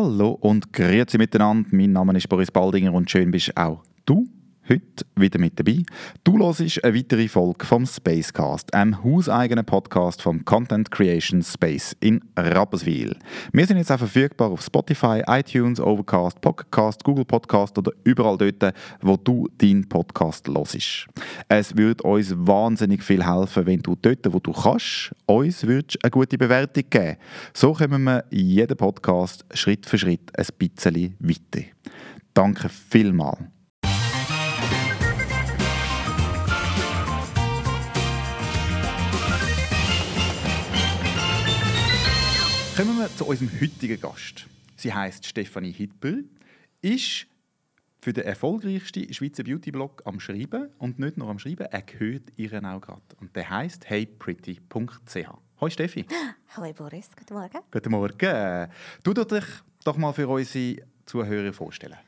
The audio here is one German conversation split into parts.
Hallo und grüezi miteinander. Mein Name ist Boris Baldinger und schön bist auch du heute wieder mit dabei. Du hörst eine weitere Folge vom Spacecast, einem hauseigenen Podcast vom Content Creation Space in Rapperswil. Wir sind jetzt auch verfügbar auf Spotify, iTunes, Overcast, Podcast, Google Podcast oder überall dort, wo du deinen Podcast hörst. Es würde uns wahnsinnig viel helfen, wenn du dort, wo du kannst, uns eine gute Bewertung geben. So kommen wir jeden Podcast Schritt für Schritt ein bisschen weiter. Danke vielmals. Kommen wir zu unserem heutigen Gast. Sie heißt Stefanie Hitbüll, ist für den erfolgreichsten Schweizer Beauty-Blog am Schreiben und nicht nur am Schreiben, er gehört ihren auch gerade. Und der heißt heypretty.ch. Hallo Steffi. Hallo Boris, guten Morgen. Guten Morgen. Du dich doch mal für unsere Zuhörer vorstellen.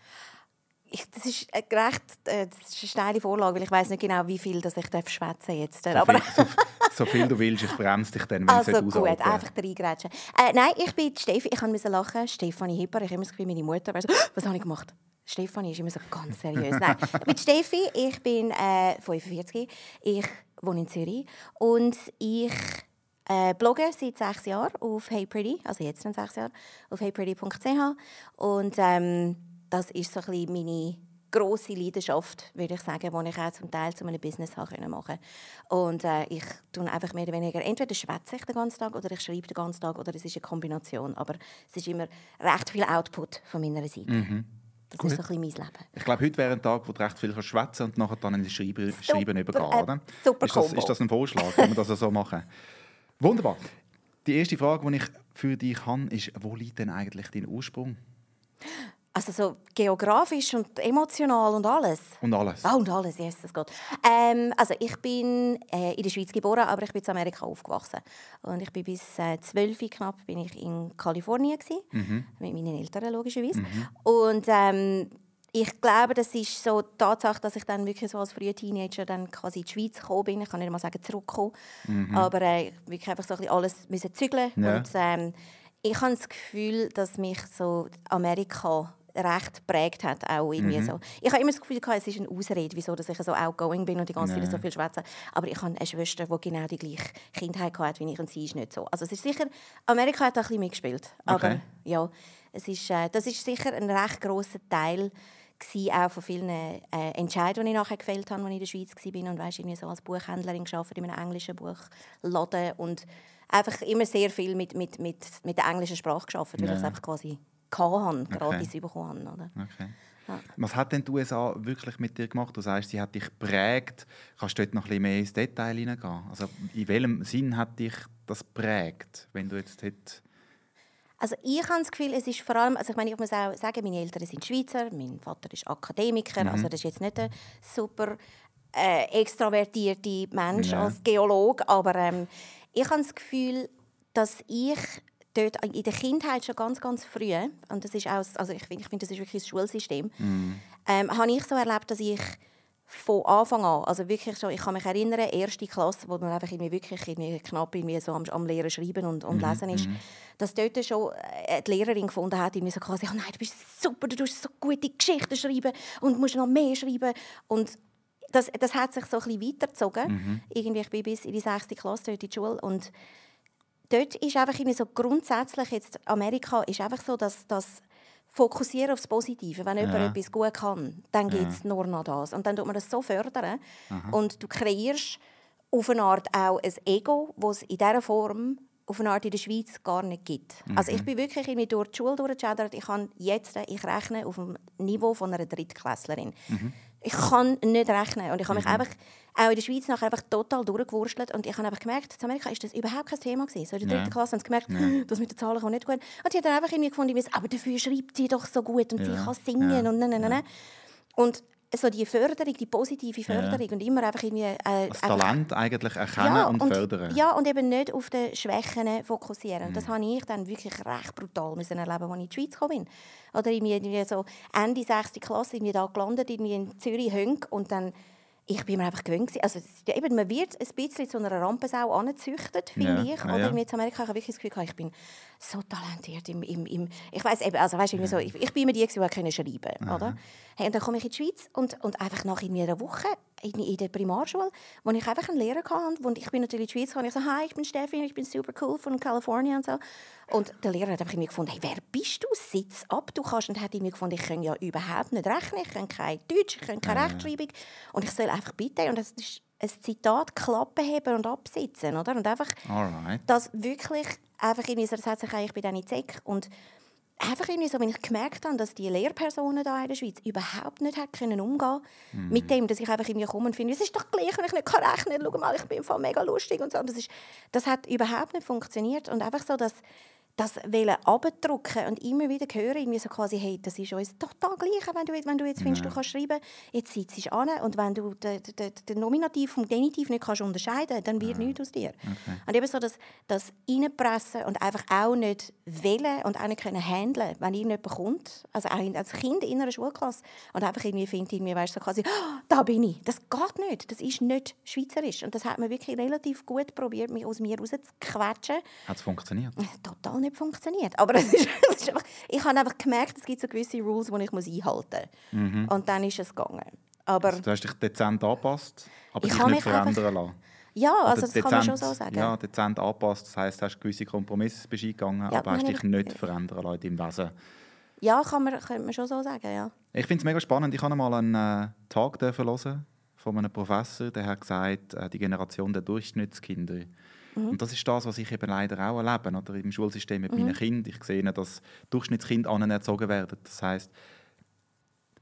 Ich, das ist äh, recht, äh, das ist eine steile Vorlage, weil ich weiß nicht genau, wie viel das ich schwätzen jetzt. So viel, so, so, viel du willst, ich bremse dich dann, wenn also es gut, einfach reingrätschen. Äh, nein, ich bin Steffi, ich musste lachen, Stefanie Hipper, ich habe immer das Gefühl, meine Mutter so, was habe ich gemacht? Stefanie ist immer so ganz seriös. Nein, ich bin Steffi, ich bin äh, 45, ich wohne in Zürich und ich äh, blogge seit sechs Jahren auf HeyPretty, also jetzt dann sechs Jahre, auf heypretty.ch und ähm, das ist so ein meine grosse Leidenschaft, würde ich sagen, die ich auch zum Teil zu einem Business machen konnte. Und äh, ich tue einfach mehr oder weniger, entweder schwätze ich den ganzen Tag oder ich schreibe den ganzen Tag oder es ist eine Kombination. Aber es ist immer recht viel Output von meiner Seite. Mhm. Das Gut. ist so ein bisschen mein Leben. Ich glaube, heute wäre ein Tag, wo du recht viel schwätzen und nachher dann in das Schreiben, Schreiben übergehen äh, Super ist das, ist das ein Vorschlag, wenn wir das so machen? Wunderbar. Die erste Frage, die ich für dich habe, ist, wo liegt denn eigentlich dein Ursprung? Also so geografisch und emotional und alles. Und alles. Ah, und alles, yes, das geht. Ähm, also ich bin äh, in der Schweiz geboren, aber ich bin in Amerika aufgewachsen. Und ich bin bis äh, zwölf knapp bin ich in Kalifornien gewesen, mhm. mit meinen Eltern logischerweise. Mhm. Und ähm, ich glaube, das ist so die Tatsache, dass ich dann wirklich so als früher Teenager dann quasi in die Schweiz gekommen bin. Ich kann nicht mal sagen zurückkommen, mhm. aber äh, wirklich einfach so ein bisschen alles müssen zügeln. Ja. Und ähm, ich habe das Gefühl, dass mich so Amerika recht prägt hat. Auch irgendwie mhm. so. Ich habe immer das Gefühl, es ist eine Ausrede, wieso dass ich so outgoing bin und die ganze Zeit so viel schwätze. Aber ich habe eine Schwester, die genau die gleiche Kindheit hatte wie ich und sie ist nicht so. Also es ist sicher, Amerika hat da ein bisschen mitgespielt. Aber okay. ja, es ist, äh, das ist sicher ein recht grosser Teil auch von vielen äh, Entscheidungen, die ich nachher gefällt habe, als ich in der Schweiz war und weißt, irgendwie so als Buchhändlerin gearbeitet in einem englischen Buchladen und einfach immer sehr viel mit, mit, mit, mit der englischen Sprache gearbeitet, weil ja. es einfach quasi hatte, gratis okay. bekommen oder? Okay. Ja. Was hat denn die USA wirklich mit dir gemacht? Du sagst, sie hat dich prägt. Kannst du dort noch ein bisschen mehr ins Detail hineingehen? Also in welchem Sinn hat dich das prägt, wenn du jetzt dort also ich habe das Gefühl, es ist vor allem, also ich meine, ich muss auch sagen, meine Eltern sind Schweizer, mein Vater ist Akademiker, mhm. also das ist jetzt nicht ein super äh, extravertierter Mensch ja. als Geologe, aber ähm, ich habe das Gefühl, dass ich dort in der Kindheit schon ganz, ganz früh, und das ist auch, also ich finde, ich find, das ist wirklich das Schulsystem, mm. ähm, habe ich so erlebt, dass ich von Anfang an, also wirklich schon, ich kann mich erinnern, erste Klasse, wo man einfach irgendwie wirklich irgendwie knapp irgendwie so am, am Lehren schreiben und, und mm. lesen ist, mm. dass dort schon äh, die Lehrerin gefunden hat, irgendwie so quasi, oh nein, du bist super, du tust so gute Geschichten schreiben und musst noch mehr schreiben und das, das hat sich so ein bisschen weitergezogen. Mhm. Irgendwie, ich bin bis in die sechste Klasse dort in die Schule und dort ist einfach so grundsätzlich jetzt Amerika ist einfach so, dass das fokussieren aufs Positive. Wenn jemand ja. etwas gut kann, dann geht es ja. nur noch das. Und dann tut man das so fördern Aha. und du kreierst auf eine Art auch ein Ego, das es in dieser Form auf eine Art in der Schweiz gar nicht gibt. Mhm. Also ich bin wirklich irgendwie durch die Schule durchgeschadert. Ich kann jetzt, ich rechne auf dem Niveau von einer Drittklässlerin. Mhm ich kann nicht rechnen. Und ich habe mich mhm. einfach auch in der Schweiz nachher einfach total durchgewurstelt. Und ich habe einfach gemerkt, in Amerika ist das überhaupt kein Thema gewesen. So in der dritten ja. Klasse haben sie gemerkt, ja. das mit den Zahlen kommt nicht gut. Und sie hat dann einfach irgendwie gefunden, aber dafür schreibt sie doch so gut und ja. sie kann singen und nein, nein, nein. Und so die Förderung, die positive Förderung ja. und immer einfach irgendwie... Äh, das Talent eigentlich erkennen ja, und, und, fördern. Ja, und eben nicht auf die Schwächen fokussieren. Mhm. Das habe ich dann wirklich recht brutal müssen erleben, als ich in die Schweiz gekommen bin. Oder irgendwie so Ende 6. Klasse, irgendwie da gelandet, irgendwie in Zürich, Hönk und dann ich bin mir einfach gewöhnt. Also eben, man wird ein bisschen zu einer Rampensau angezüchtet, finde Ja, ich. ja, Oder ja. in Amerika habe ich wirklich das Gefühl, ich bin so talentiert im, im, im ich weiß eben, also weißt, irgendwie so, ich, ich bin immer die, die können schreiben, oder? Hey, und dann komme ich in die Schweiz und, und einfach nach irgendwie einer Woche in, in der Primarschule, wo ich einfach einen Lehrer hatte und ich bin natürlich in die Schweiz gekommen, ich so, hi, ich bin Steffi, ich bin super cool von Kalifornien und so. Und der Lehrer hat einfach irgendwie gefunden, hey, wer bist du? Sitz ab, du kannst. Und hat irgendwie gefunden, ich kann ja überhaupt nicht rechnen, ich kann kein Deutsch, ich kann keine Rechtschreibung und ich soll einfach bitte, und das ist ein Zitat, Klappe heben und absitzen, oder? Und einfach Alright. dass wirklich einfach so, das hat sich eigentlich bei denen Zeck und einfach irgendwie so, wenn ich gemerkt habe, dass die Lehrpersonen da in der Schweiz überhaupt nicht hat können umgehen mit dem, dass ich einfach irgendwie komme und finde, es ist doch gleich, wenn ich nicht kann rechnen, schau mal, ich bin im Fall mega lustig und so. Und das, ist, das hat überhaupt nicht funktioniert. Und einfach so, dass das wollen abdrucken und immer wieder hören, irgendwie so quasi, hey, das ist uns total gleich, wenn du, wenn du jetzt findest, du kannst schreiben, jetzt sitzt du an und wenn du den, den, den Nominativ vom Genitiv nicht kannst unterscheiden dann wird nichts aus dir. Und eben so das, das Reinpressen und einfach auch nicht wählen und auch nicht können handeln, wenn irgendjemand kommt, also auch als Kind in einer Schulklasse und einfach irgendwie findet, irgendwie, weißt, so quasi, «Ah, da bin ich. Das geht nicht, das ist nicht schweizerisch. Und das hat man wirklich relativ gut probiert, mich aus mir rauszuquetschen Hat es funktioniert? total nicht funktioniert. Aber es ist, es ist einfach, ich habe einfach gemerkt, es gibt so gewisse Rules, die ich muss einhalten muss. Und dann ist es gegangen. Aber Du hast dich dezent angepasst, aber Ich dich nicht verändern lassen. ja, also das kann man schon so sagen. Ja, dezent angepasst. Das heisst, du hast gewisse Kompromisse bist eingegangen, Ja, aber hast dich ich- nicht verändern lassen in deinem Wesen. Ja, kann man, könnte man schon so sagen, ja. Ich finde es mega spannend. Ich habe mal einen äh, Tag hören von einem Professor, der hat gesagt, äh, die Generation der Durchschnittskinder. Mhm. Und das ist das, was ich eben leider auch erlebe oder? im Schulsystem mit Mhm. meinen Kindern. Ich sehe, dass Durchschnittskinder anerzogen werden. Das heißt,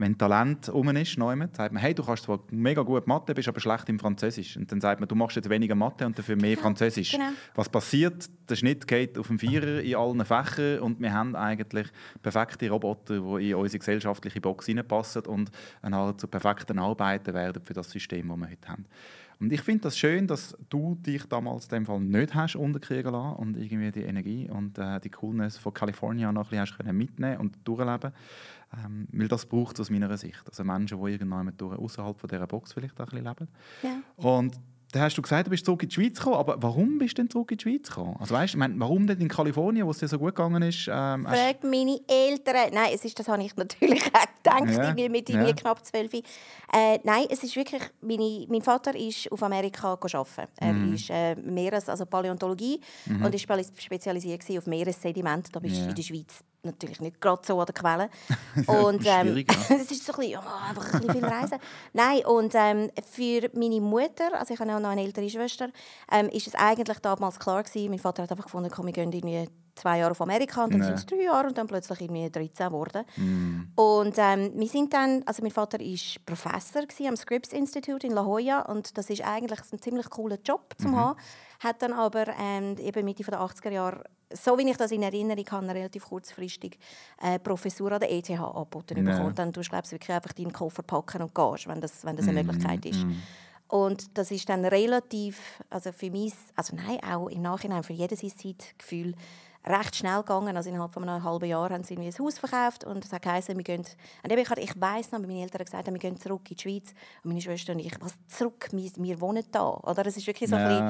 wenn Talent um ist, neumet, sagt man, hey, du kannst zwar mega gut Mathe, bist aber schlecht im Französisch. Und dann sagt man, du machst jetzt weniger Mathe und dafür mehr Französisch. genau. Was passiert? Der Schnitt geht auf den Vierer in allen Fächern und wir haben eigentlich perfekte Roboter, die in unsere gesellschaftliche Box hineinpassen und dann zu perfekten Arbeiten werden für das System, das wir heute haben. Und ich finde das schön, dass du dich damals in dem Fall nicht hast unterkriegen lassen und irgendwie die Energie und äh, die Coolness von Kalifornien noch ein bisschen hast mitnehmen und durchleben. Ähm, weil das braucht es aus meiner Sicht. Also Menschen, die irgendwann außerhalb von dieser Box vielleicht auch ein bisschen leben. ja. Und dann hast du gesagt, du bist zurück in die Schweiz gekommen. Aber warum bist du denn zurück in die Schweiz gekommen? Also weißt, ich meine, warum denn in Kalifornien, wo es dir so gut gegangen ist? Ähm, Fragt meine Eltern. Nein, es ist, das habe ich natürlich auch gedacht, Ja, irgendwie mit ja. irgendwie knapp zwölf. Äh, nein, es ist wirklich, meine, mein Vater ist auf Amerika arbeiten. Er Mhm. ist äh, Meeres, also Paläontologie und ist spe- spezialisiert auf Meeressediment. Da bist du Ja. in der Schweiz natürlich nicht gerade so an der Quelle. und ähm, ja. es ist so ein bisschen, oh, einfach ein bisschen viel reisen. Nein, und ähm, für meine Mutter, also ich habe auch noch eine ältere Schwester, ähm, ist es eigentlich damals klar gewesen, mein Vater hat einfach gefunden, komm, wir gehen irgendwie zwei Jahre auf Amerika und dann sind es drei Jahre und dann plötzlich irgendwie 13 geworden. Mm. Und ähm, wir sind dann, also mein Vater war Professor am Scripps Institute in La Jolla und das ist eigentlich ein ziemlich cooler Job Mhm. zu haben. Hat dann aber ähm, eben Mitte der 80er Jahre, so wie ich das in Erinnerung habe, relativ kurzfristig äh, Professur an der ETH angeboten Ja. bekommen. Dann tust du glaubst, wirklich einfach deinen Koffer packen und gehst, wenn das, wenn das eine Mhm, Möglichkeit ist. Und das ist dann relativ, also für mich, also nein, auch im Nachhinein für jedes Zeitgefühl recht schnell gegangen. Also innerhalb von einem halben Jahr haben sie irgendwie ein Haus verkauft und es hat geheißen, wir gehen, und ich, ich weiss noch, meine Eltern gesagt haben, wir gehen zurück in die Schweiz. Und meine Schwester und ich, was zurück, wir, wir wohnen da. Oder es ist wirklich so ein bisschen,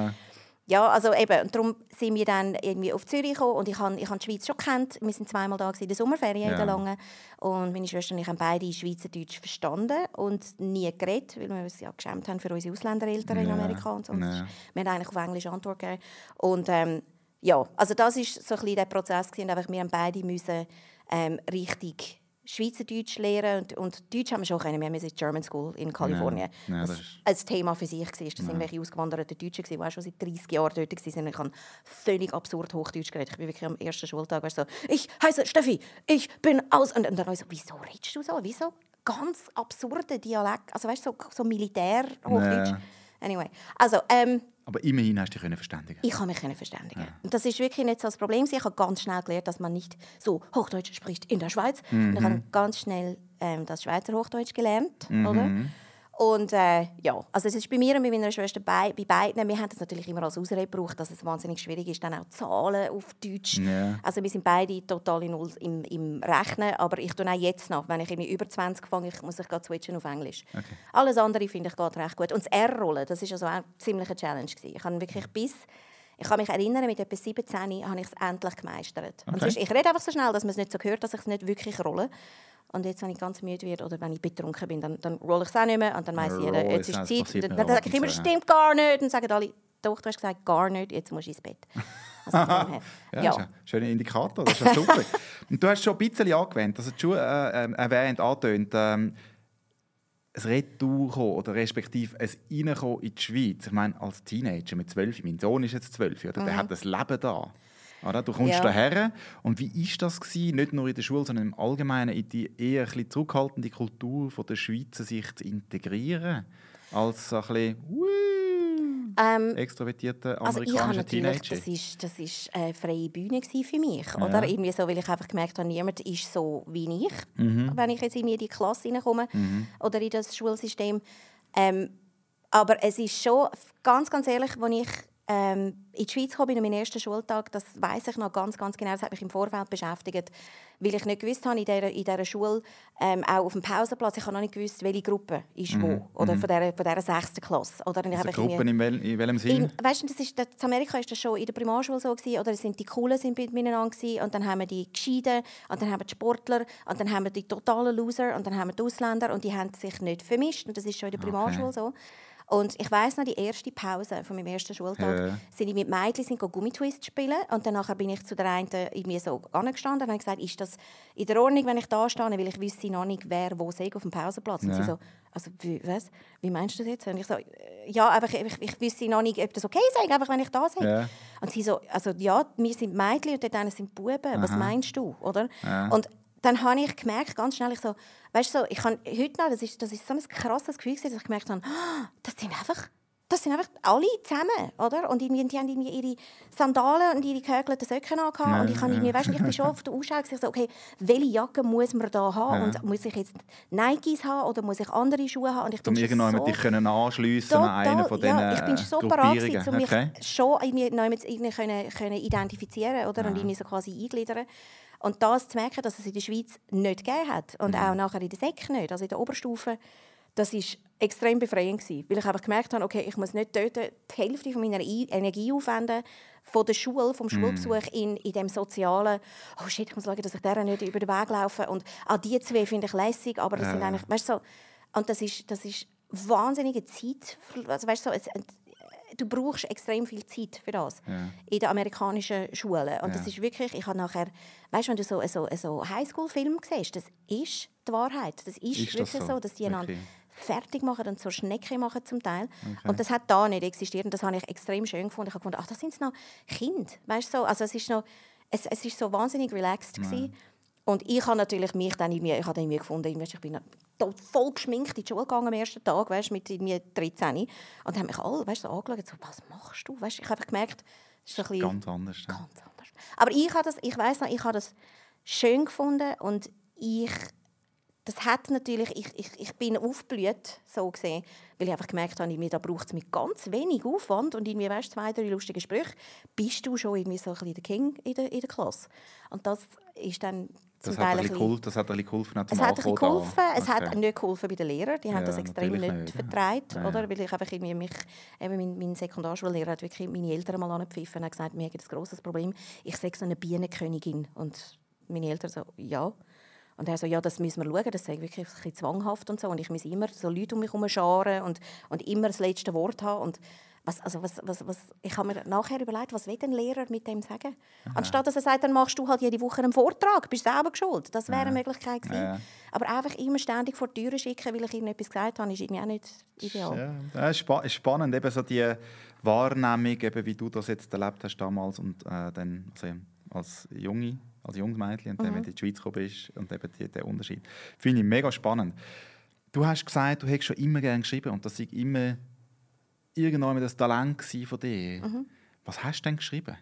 Ja. also eben, und darum sind wir dann irgendwie auf Zürich gekommen und ich habe ich hab die Schweiz schon kennt. Wir sind zweimal da in der Sommerferien in Ja. der langen und meine Schwester und ich haben beide Schweizerdeutsch verstanden und nie geredet, weil wir uns ja geschämt haben für unsere Ausländereltern in Ja. Amerika und so. Ja. ist- Wir haben eigentlich auf Englisch Antwort gegeben und ähm, ja, also das ist so ein bisschen der Prozess gewesen, einfach wir haben beide müssen ähm, richtig Schweizerdeutsch lernen und, und Deutsch haben wir schon können. Wir haben in German School in Kalifornien. Ja, ja, das ein Thema für sich war. Das sind irgendwelche ausgewanderten Deutschen, die auch schon seit 30 Jahren dort waren. Ich habe völlig absurd Hochdeutsch geredet. Ich bin wirklich am ersten Schultag weißt, so, ich heiße Steffi, ich bin aus... Und, und dann so, wieso redest du so? Wieso? Ganz absurde Dialekt, also weißt du, so, so Militär-Hochdeutsch. Ja. Anyway, also ähm, Aber immerhin hast du dich können verständigen. ich kann mich verständigen. Und das ist wirklich nicht so das Problem. Ich habe ganz schnell gelernt, dass man nicht so Hochdeutsch spricht in der Schweiz. Und ich habe ganz schnell ähm, das Schweizer Hochdeutsch gelernt, oder? Und äh, ja, also es ist bei mir und bei meiner Schwester bei, bei beiden, wir haben das natürlich immer als Ausrede gebraucht, dass es wahnsinnig schwierig ist, dann auch Zahlen auf Deutsch. Ja. Also wir sind beide total in Null im, im Rechnen, aber ich tue auch jetzt noch, wenn ich irgendwie über 20 fange, ich muss ich gerade switchen auf Englisch. Okay. Alles andere finde ich geht recht gut. Und das R-Rollen, das ist also auch ziemlich eine Challenge gewesen. Ich habe wirklich bis ich kann mich erinnern, mit etwa 17 habe ich es endlich gemeistert. Okay. sonst, ich rede einfach so schnell, dass man es nicht so hört, dass ich es nicht wirklich rolle. Und jetzt, wenn ich ganz müde werde oder wenn ich betrunken bin, dann, dann rolle ich es auch nicht mehr. Und dann weiss jeder, jetzt ist die das Zeit. Und dann sage ich immer, zu, stimmt gar nicht. Und sagen alle, doch, du hast gesagt, gar nicht, jetzt musst du ins Bett. Also. Ja, ja. Das schöner Indikator, das ist ja super. und du hast schon ein bisschen angewendet, also schon äh, ähm, erwähnt, angetönt, ähm, ein Retour kommen oder respektive ein Reinkommen in die Schweiz. Ich meine, als Teenager mit 12, mein Sohn ist jetzt 12, oder? der hat das Leben da. Oder? Du kommst Mhm. Ja. daher und wie ist das gewesen, nicht nur in der Schule, sondern im Allgemeinen in die eher ein bisschen zurückhaltende Kultur von der Schweizer sich zu integrieren? Als so ein bisschen wuh, Ähm, Also habe amerikanischer natürlich, Teenager. das ist, das ist eine freie Bühne für mich, oder? Irgendwie so, weil ich einfach gemerkt habe, niemand ist so wie ich, Mhm. wenn ich jetzt in die Klasse reinkomme oder in das Schulsystem. Ähm, aber es ist schon, ganz, ganz ehrlich, als ich ähm, in die Schweiz bin, an meinem ersten Schultag, das weiß ich noch ganz, ganz genau, das hat mich im Vorfeld beschäftigt, weil ich nicht gewusst habe, in dieser, in dieser Schule, ähm, auch auf dem Pausenplatz, ich habe noch nicht gewusst, welche Gruppe ist wo, oder von dieser, von dieser sechsten Klasse. Oder? Mhm. Also habe Gruppen in, wel in welchem Sinn? in, weißt du, das ist, in Amerika ist das schon in der Primarschule so gewesen, oder es sind die Coolen sind miteinander gewesen, und dann haben wir die Gescheiden und dann haben wir die Sportler und dann haben wir die totalen Loser und dann haben wir die Ausländer und die haben sich nicht vermischt und das ist schon in der Primarschule so. Und ich weiß noch, die erste Pause von meinem ersten Schultag, Ja. sind ich mit Mädchen sind Gummitwist spielen und dann bin ich zu der einen irgendwie so angestanden und habe gesagt, ist das in der Ordnung, wenn ich da stehe, weil ich wüsste noch nicht, wer wo sei auf dem Pausenplatz. Und Ja. sie so, also wie, was? Wie meinst du das jetzt? Und ich so, äh, ja, einfach, ich, ich wüsste noch nicht, ob das okay sei, einfach wenn ich da sei. Ja. Und sie so, also ja, wir sind Mädchen und dort sind Buben. Was meinst du, oder? Und dann habe ich gemerkt, ganz schnell, ich so, weißt du, so, ich kann heute noch, das ist, das ist so ein krasses Gefühl, dass ich gemerkt habe, «Ah, das sind einfach, das sind einfach alle zusammen, oder? Und irgendwie, die haben irgendwie ihre Sandalen und ihre gehökelten Socken angehabt. Ja, und ich, habe irgendwie, weißt, ich bin schon auf der Ausschau so, okay, welche Jacke muss man da haben? Ja. Und muss ich jetzt Nikes haben oder muss ich andere Schuhe haben? Und ich bin um irgendwann so dich können anschliessen an einen von diesen ja, ich bin so gewesen, um mich okay. schon irgendwie irgendwie können, können identifizieren oder? und irgendwie so quasi eingliedern. Und das zu merken, dass es in der Schweiz nicht gegeben hat und Mhm. auch nachher in der Sek nicht, also in der Oberstufe, das ist extrem befreiend gewesen, weil ich einfach gemerkt habe, okay, ich muss nicht dort die Hälfte von meiner Energie aufwenden von der Schule, vom Schulbesuch in, in dem sozialen, oh shit, ich muss schauen, dass ich der nicht über den Weg laufe und ah, die zwei finde ich lässig, aber das sind Ja. eigentlich, weißt du, so, und das ist, das ist wahnsinnige Zeit, also weißt du, so, du brauchst extrem viel Zeit für das Ja. in den amerikanischen Schulen. Und das Ja. ist wirklich, ich habe nachher, weißt du, wenn du so, so, so Highschool-Film siehst, das ist die Wahrheit. Das ist, Ist das wirklich so? so? dass die einander Wirklich? fertig machen und zur Schnecke machen zum Teil. Und das hat da nicht existiert und das habe ich extrem schön gefunden. Ich habe gefunden, ach, das sind noch Kinder, weißt du, so. Also es ist noch, es, es ist so wahnsinnig relaxed gewesen. Und ich habe natürlich mich dann irgendwie, ich habe dann irgendwie gefunden, ich bin voll geschminkt in die Schule gegangen am ersten Tag, weißt, mit irgendwie 13. Und dann haben mich alle weißt, so angeschaut, so, was machst du? Weißt, ich habe einfach gemerkt, das ist ein bisschen Ganz anders. ja. ganz anders. Aber ich habe das, ich weiß noch, ich habe das schön gefunden und ich, das hat natürlich, ich, ich, ich bin aufgeblüht, so gesehen, weil ich einfach gemerkt habe, irgendwie, da braucht es mit ganz wenig Aufwand und irgendwie, weißt, zwei, drei lustige Sprüche, bist du schon irgendwie so ein bisschen der King in der, in der Klasse. Und das ist dann zum Das hat, ein bisschen das hat ein bisschen geholfen es hat ein bisschen geholfen. da. Es hat Okay. nicht geholfen bei den Lehrern. Die haben Ja, das extrem nicht, nicht. vertreibt, Ja, oder? Weil ich einfach irgendwie mich, eben mein, mein Sekundarschullehrer hat wirklich meine Eltern mal angepfiffen und hat gesagt, wir haben ein grosses Problem. Ich sehe so eine Bienenkönigin. Und meine Eltern so, ja. Und er so, ja, das müssen wir schauen, das sei wirklich ein bisschen zwanghaft und so. Und ich muss immer so Leute um mich herum scharen und, und immer das letzte Wort haben. Und was, also was, was, was, ich habe mir nachher überlegt, was will ein Lehrer mit dem sagen? Anstatt dass er sagt, dann machst du halt jede Woche einen Vortrag, bist selber schuld. Das wäre eine Möglichkeit gewesen. Ja. Aber einfach immer ständig vor die Tür schicken, weil ich irgendetwas gesagt habe, ist irgendwie auch nicht ideal. Ja, das ist spa- spannend, eben so die Wahrnehmung, eben wie du das jetzt erlebt hast damals und äh, dann also als Junge, als junges Mädchen und dann, Mhm. wenn du in die Schweiz gekommen bist und eben die, der Unterschied. Finde ich mega spannend. Du hast gesagt, du hättest schon immer gerne geschrieben und das war immer irgendwann das Talent von dir. Mhm. Was hast du denn geschrieben?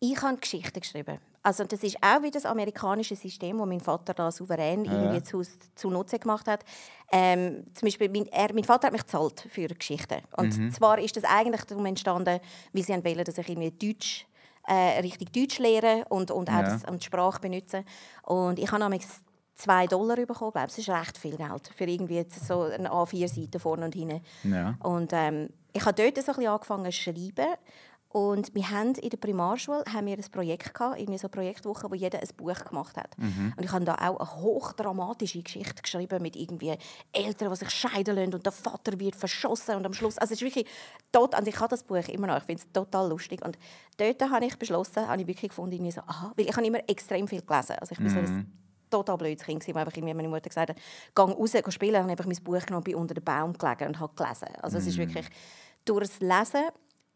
Ich habe Geschichten geschrieben. Also das ist auch wie das amerikanische System, wo mein Vater da souverän ja. irgendwie zu, zu Nutzen gemacht hat. Ähm, zum Beispiel, mein, er, mein Vater hat mich gezahlt für Geschichten. Und mhm. zwar ist das eigentlich darum entstanden, weil sie wollen, dass ich irgendwie Deutsch äh, richtig Deutsch lernen und, und auch ja. das, und die Sprache benutzen. Und ich habe nämlich 2 Dollar bekommen, glaube Das ist recht viel Geld für irgendwie so eine A4-Seite vorne und hinten. Ja. Und ähm, ich habe dort so ein bisschen angefangen zu schreiben und wir haben in der Primarschule haben wir ein Projekt gehabt, irgendwie so eine Projektwoche, wo jeder ein Buch gemacht hat. Mhm. Und ich habe da auch eine hochdramatische Geschichte geschrieben mit irgendwie Eltern, die sich scheiden lassen und der Vater wird verschossen und am Schluss, also es ist wirklich tot. Und ich habe das Buch immer noch, ich finde es total lustig. Und dort habe ich beschlossen, habe ich wirklich gefunden, irgendwie so, aha, weil ich habe immer extrem viel gelesen. Also ich bin mhm. so ein. Total blödes Kind, wo einfach meine Mutter gesagt hat, geh raus, geh spielen. Und habe einfach mein Buch genommen, bin unter dem Baum gelegen und habe gelesen. Also es ist mhm. wirklich durch das Lesen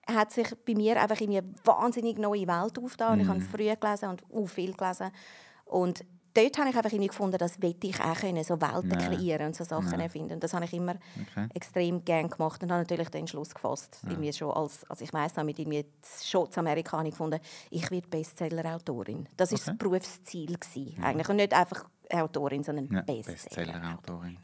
hat sich bei mir einfach eine wahnsinnig neue Welt aufgetan. Mm. Ich habe mhm. früh gelesen und auch viel gelesen. Und dort habe ich einfach gefunden, das will ich auch können, so Welten nee. kreieren und so Sachen nee. erfinden. Und das habe ich immer okay. extrem gerne gemacht und habe natürlich den Entschluss gefasst, ja. irgendwie schon als, also ich weiss noch, mit irgendwie schon zu Amerika habe ich gefunden, ich werde Bestseller-Autorin. Das war okay. das Berufsziel gewesen, ja. eigentlich. Und nicht einfach Autorin, sondern ja. Bestseller-Autorin.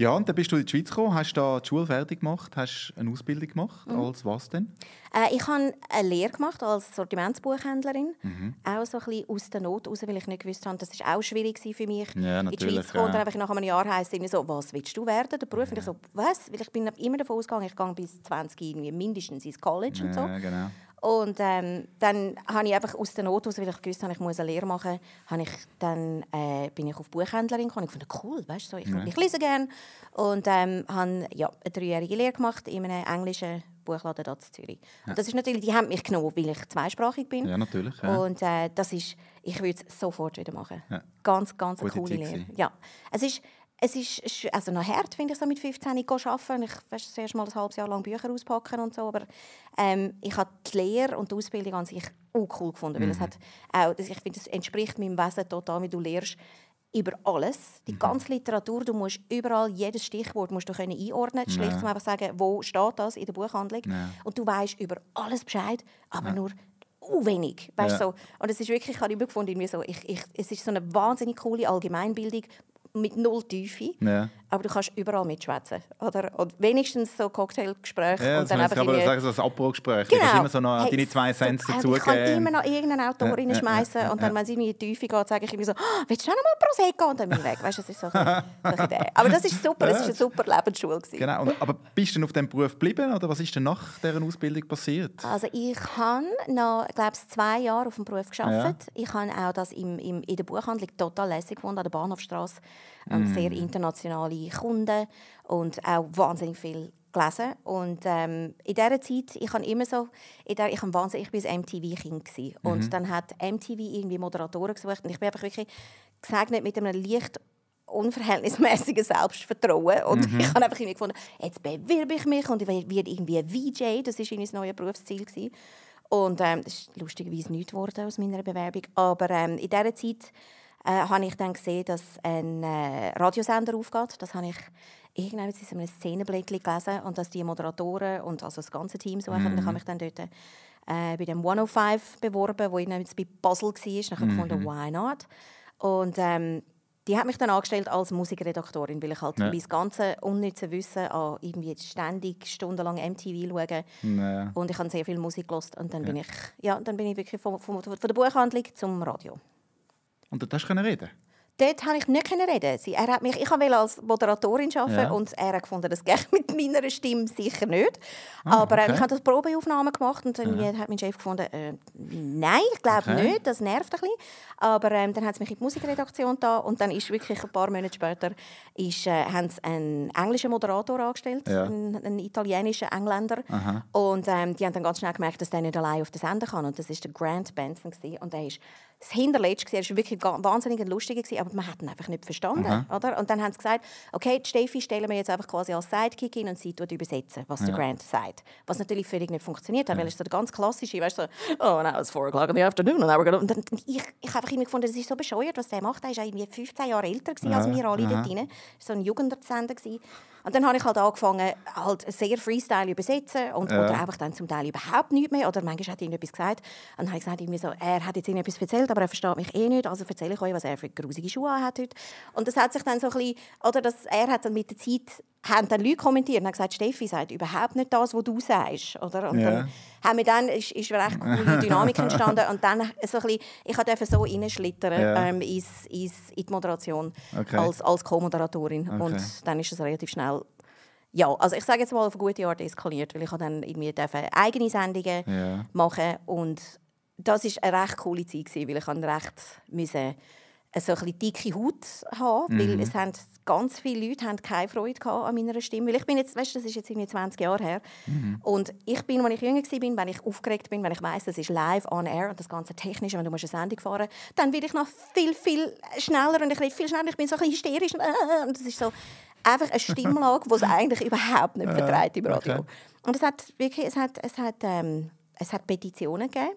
Ja, und dann bist du in die Schweiz gekommen, hast da die Schule fertig gemacht, hast eine Ausbildung gemacht. Mhm. Als was denn? Äh, ich habe eine Lehre gemacht als Sortimentsbuchhändlerin. Mhm. Auch so ein bisschen aus der Not heraus, weil ich nicht gewusst habe, das war auch schwierig für mich, ja, in die Schweiz zu kommen. Ja. Dann nach einem Jahr heisst es so, was willst du werden, der Beruf? Ja. Und ich so, was? Weil ich bin immer davon ausgegangen, ich gehe bis 20 irgendwie mindestens ins College ja, und so. Genau. Und ähm, dann habe ich einfach aus der Not heraus, weil ich gewusst habe, ich muss eine Lehre machen, habe ich dann, äh, bin ich auf Buchhändlerin gekommen. Ich fand cool, weißt du, so, ich, ja. ich lese gerne. Und ähm, habe ja, eine dreijährige Lehre gemacht in einem englischen Buchladen hier in Zürich. Ja. Und das ist natürlich, die haben mich genommen, weil ich zweisprachig bin. Ja, natürlich. Ja. Und äh, das ist, ich würde es sofort wieder machen. Ganz, ganz eine coole Lehre. Ja. Es ist, es ist also noch hart, finde ich, so mit 15 arbeiten. Ich weißt, zuerst mal ein halbes Jahr lang Bücher auspacken und so. Aber ähm, ich habe die Lehre und die Ausbildung an sich auch cool gefunden. Mhm. Weil es mhm. hat auch, ich finde, es entspricht meinem Wesen total, wie du lehrst über alles, die mhm. ganze Literatur, du musst überall jedes Stichwort musst du können einordnen, ja. schlicht einfach sagen, wo steht das in der Buchhandlung ja. und du weißt über alles Bescheid, aber ja. nur uh, wenig, weißt ja. so. Und es ist wirklich, ich habe immer gefunden, so, ich, ich, es ist so eine wahnsinnig coole Allgemeinbildung, mit null Tiefe. Ja. Aber du kannst überall mitschwätzen. Oder? Und wenigstens so Cocktailgespräche. Ja, und dann einfach irgendwie... sagen, so ein Apro-Gespräch. Genau. Du kannst immer so noch hey, deine zwei Cent so, dazugeben. Ich kann immer noch irgendeine Autorin ja, schmeißen ja, und dann, wenn sie in die Tiefe geht, sage ich immer so, oh, willst du auch noch mal Prosecco? Und dann bin ich weg. Weißt, das ist so, so Aber das ist super, es war eine super Lebensschule. Gewesen. Genau. Und, aber bist du denn auf diesem Beruf geblieben oder was ist denn nach dieser Ausbildung passiert? Also ich habe noch, glaube ich, zwei Jahre auf dem Beruf gearbeitet. Ich habe auch das im, im, in der Buchhandlung total lässig gefunden, an der Bahnhofstrasse ähm, mm. sehr internationale Kunden und auch wahnsinnig viel gelesen. Und ähm, in dieser Zeit, ich habe immer so, ich, ich, habe wahnsinnig, ich war ein MTV-Kind. Und mhm. dann hat MTV irgendwie Moderatoren gesucht und ich bin einfach wirklich gesegnet mit einem leicht unverhältnismäßigen Selbstvertrauen. Und mhm. ich habe einfach irgendwie gefunden, jetzt bewerbe ich mich und ich werde irgendwie ein VJ, das war mein neues Berufsziel. Gewesen. Und ähm, das ist lustigerweise nichts geworden aus meiner Bewerbung. Aber ähm, in dieser Zeit äh, habe ich dann gesehen, dass ein äh, Radiosender aufgeht. Das habe ich irgendwann in einem Szenenblättchen gelesen und dass die Moderatoren und also das ganze Team suchen. Mhm. Dann habe ich dann dort äh, bei dem 105 beworben, wo ich dann bei Basel war. Dann habe ich mhm. gefunden, why not? Und ähm, die hat mich dann angestellt als Musikredaktorin, weil ich halt ja. mein ganze unnütze Wissen an irgendwie ständig stundenlang MTV schaue. Ja. Und ich habe sehr viel Musik gehört. Und dann ja. bin ich, ja, dann bin ich wirklich von, von, von der Buchhandlung zum Radio. Und dort hast du reden dort konnte ich nicht reden. Er hat mich, ich wollte als Moderatorin arbeiten ja. und er hat gefunden, das geht mit meiner Stimme sicher nicht. Ah, Aber äh, okay. ich habe das Probeaufnahmen gemacht und dann ja. hat mein Chef gefunden, äh, nein, ich glaube okay. nicht, das nervt ein bisschen. Aber ähm, dann hat es mich in die Musikredaktion da und dann ist wirklich ein paar Monate später ist, äh, haben sie einen englischen Moderator angestellt, ja. einen, einen, italienischen Engländer. Aha. Und ähm, die haben dann ganz schnell gemerkt, dass der nicht allein auf den Sender kann. Und das ist der Grant Benson gewesen. und der ist das Hinterletzte war wirklich wahnsinnig lustig, aber man hat ihn einfach nicht verstanden. Oder? Und dann haben sie gesagt, okay, die Steffi stellen wir jetzt einfach quasi als Sidekick in und sie tut übersetzen, was ja. der Grant sagt. Was natürlich völlig nicht funktioniert hat, ja. weil es so der ganz klassische, weißt du, so, oh, now it's 4 o'clock in the afternoon. And und dann, ich, ich habe einfach immer gefunden, das ist so bescheuert, was der macht. Er war irgendwie 15 Jahre älter ja. als wir alle dort drin. so ein Jugendsender. Und dann habe ich halt angefangen, halt sehr Freestyle übersetzen und, ja. oder einfach dann zum Teil überhaupt nichts mehr. Oder manchmal hat er etwas gesagt. Und dann habe ich gesagt, irgendwie so, er hat jetzt etwas erzählt aber er versteht mich eh nicht, also erzähle ich euch, was er für grusige Schuhe hat heute. Und das hat sich dann so ein bisschen, oder das, er hat dann mit der Zeit haben dann Leute kommentiert und haben gesagt, Steffi sagt überhaupt nicht das, was du sagst. Oder? Und Ja. dann haben wir dann, ist, ist eine recht coole Dynamik entstanden und dann so ein bisschen, ich durfte so reinschlittern Ja. ähm, ins, ins, in die Moderation Okay. als, als Co-Moderatorin Okay. und dann ist es relativ schnell ja, also ich sage jetzt mal auf eine gute Art eskaliert, weil ich dann irgendwie eigene Sendungen Ja. machen und das ist eine recht coole Zeit gewesen, weil ich habe recht müssen äh, so ein bisschen dicke Haut haben, weil Mhm. es haben ganz viele Leute haben keine Freude gehabt an meiner Stimme, weil ich bin jetzt, weißt, du, das ist jetzt irgendwie 20 Jahre her Mhm. und ich bin, als ich jünger war, bin, wenn ich aufgeregt bin, wenn ich weiss, es ist live on air und das ganze technische, wenn du musst eine Sendung fahren, dann werde ich noch viel viel schneller und ich rede viel schneller, ich bin so ein bisschen hysterisch und, äh, und das ist so einfach eine Stimmlage, die es eigentlich überhaupt nicht vertreibt im Radio. okay. Und es hat wirklich, es hat, es hat, ähm, es hat Petitionen gegeben.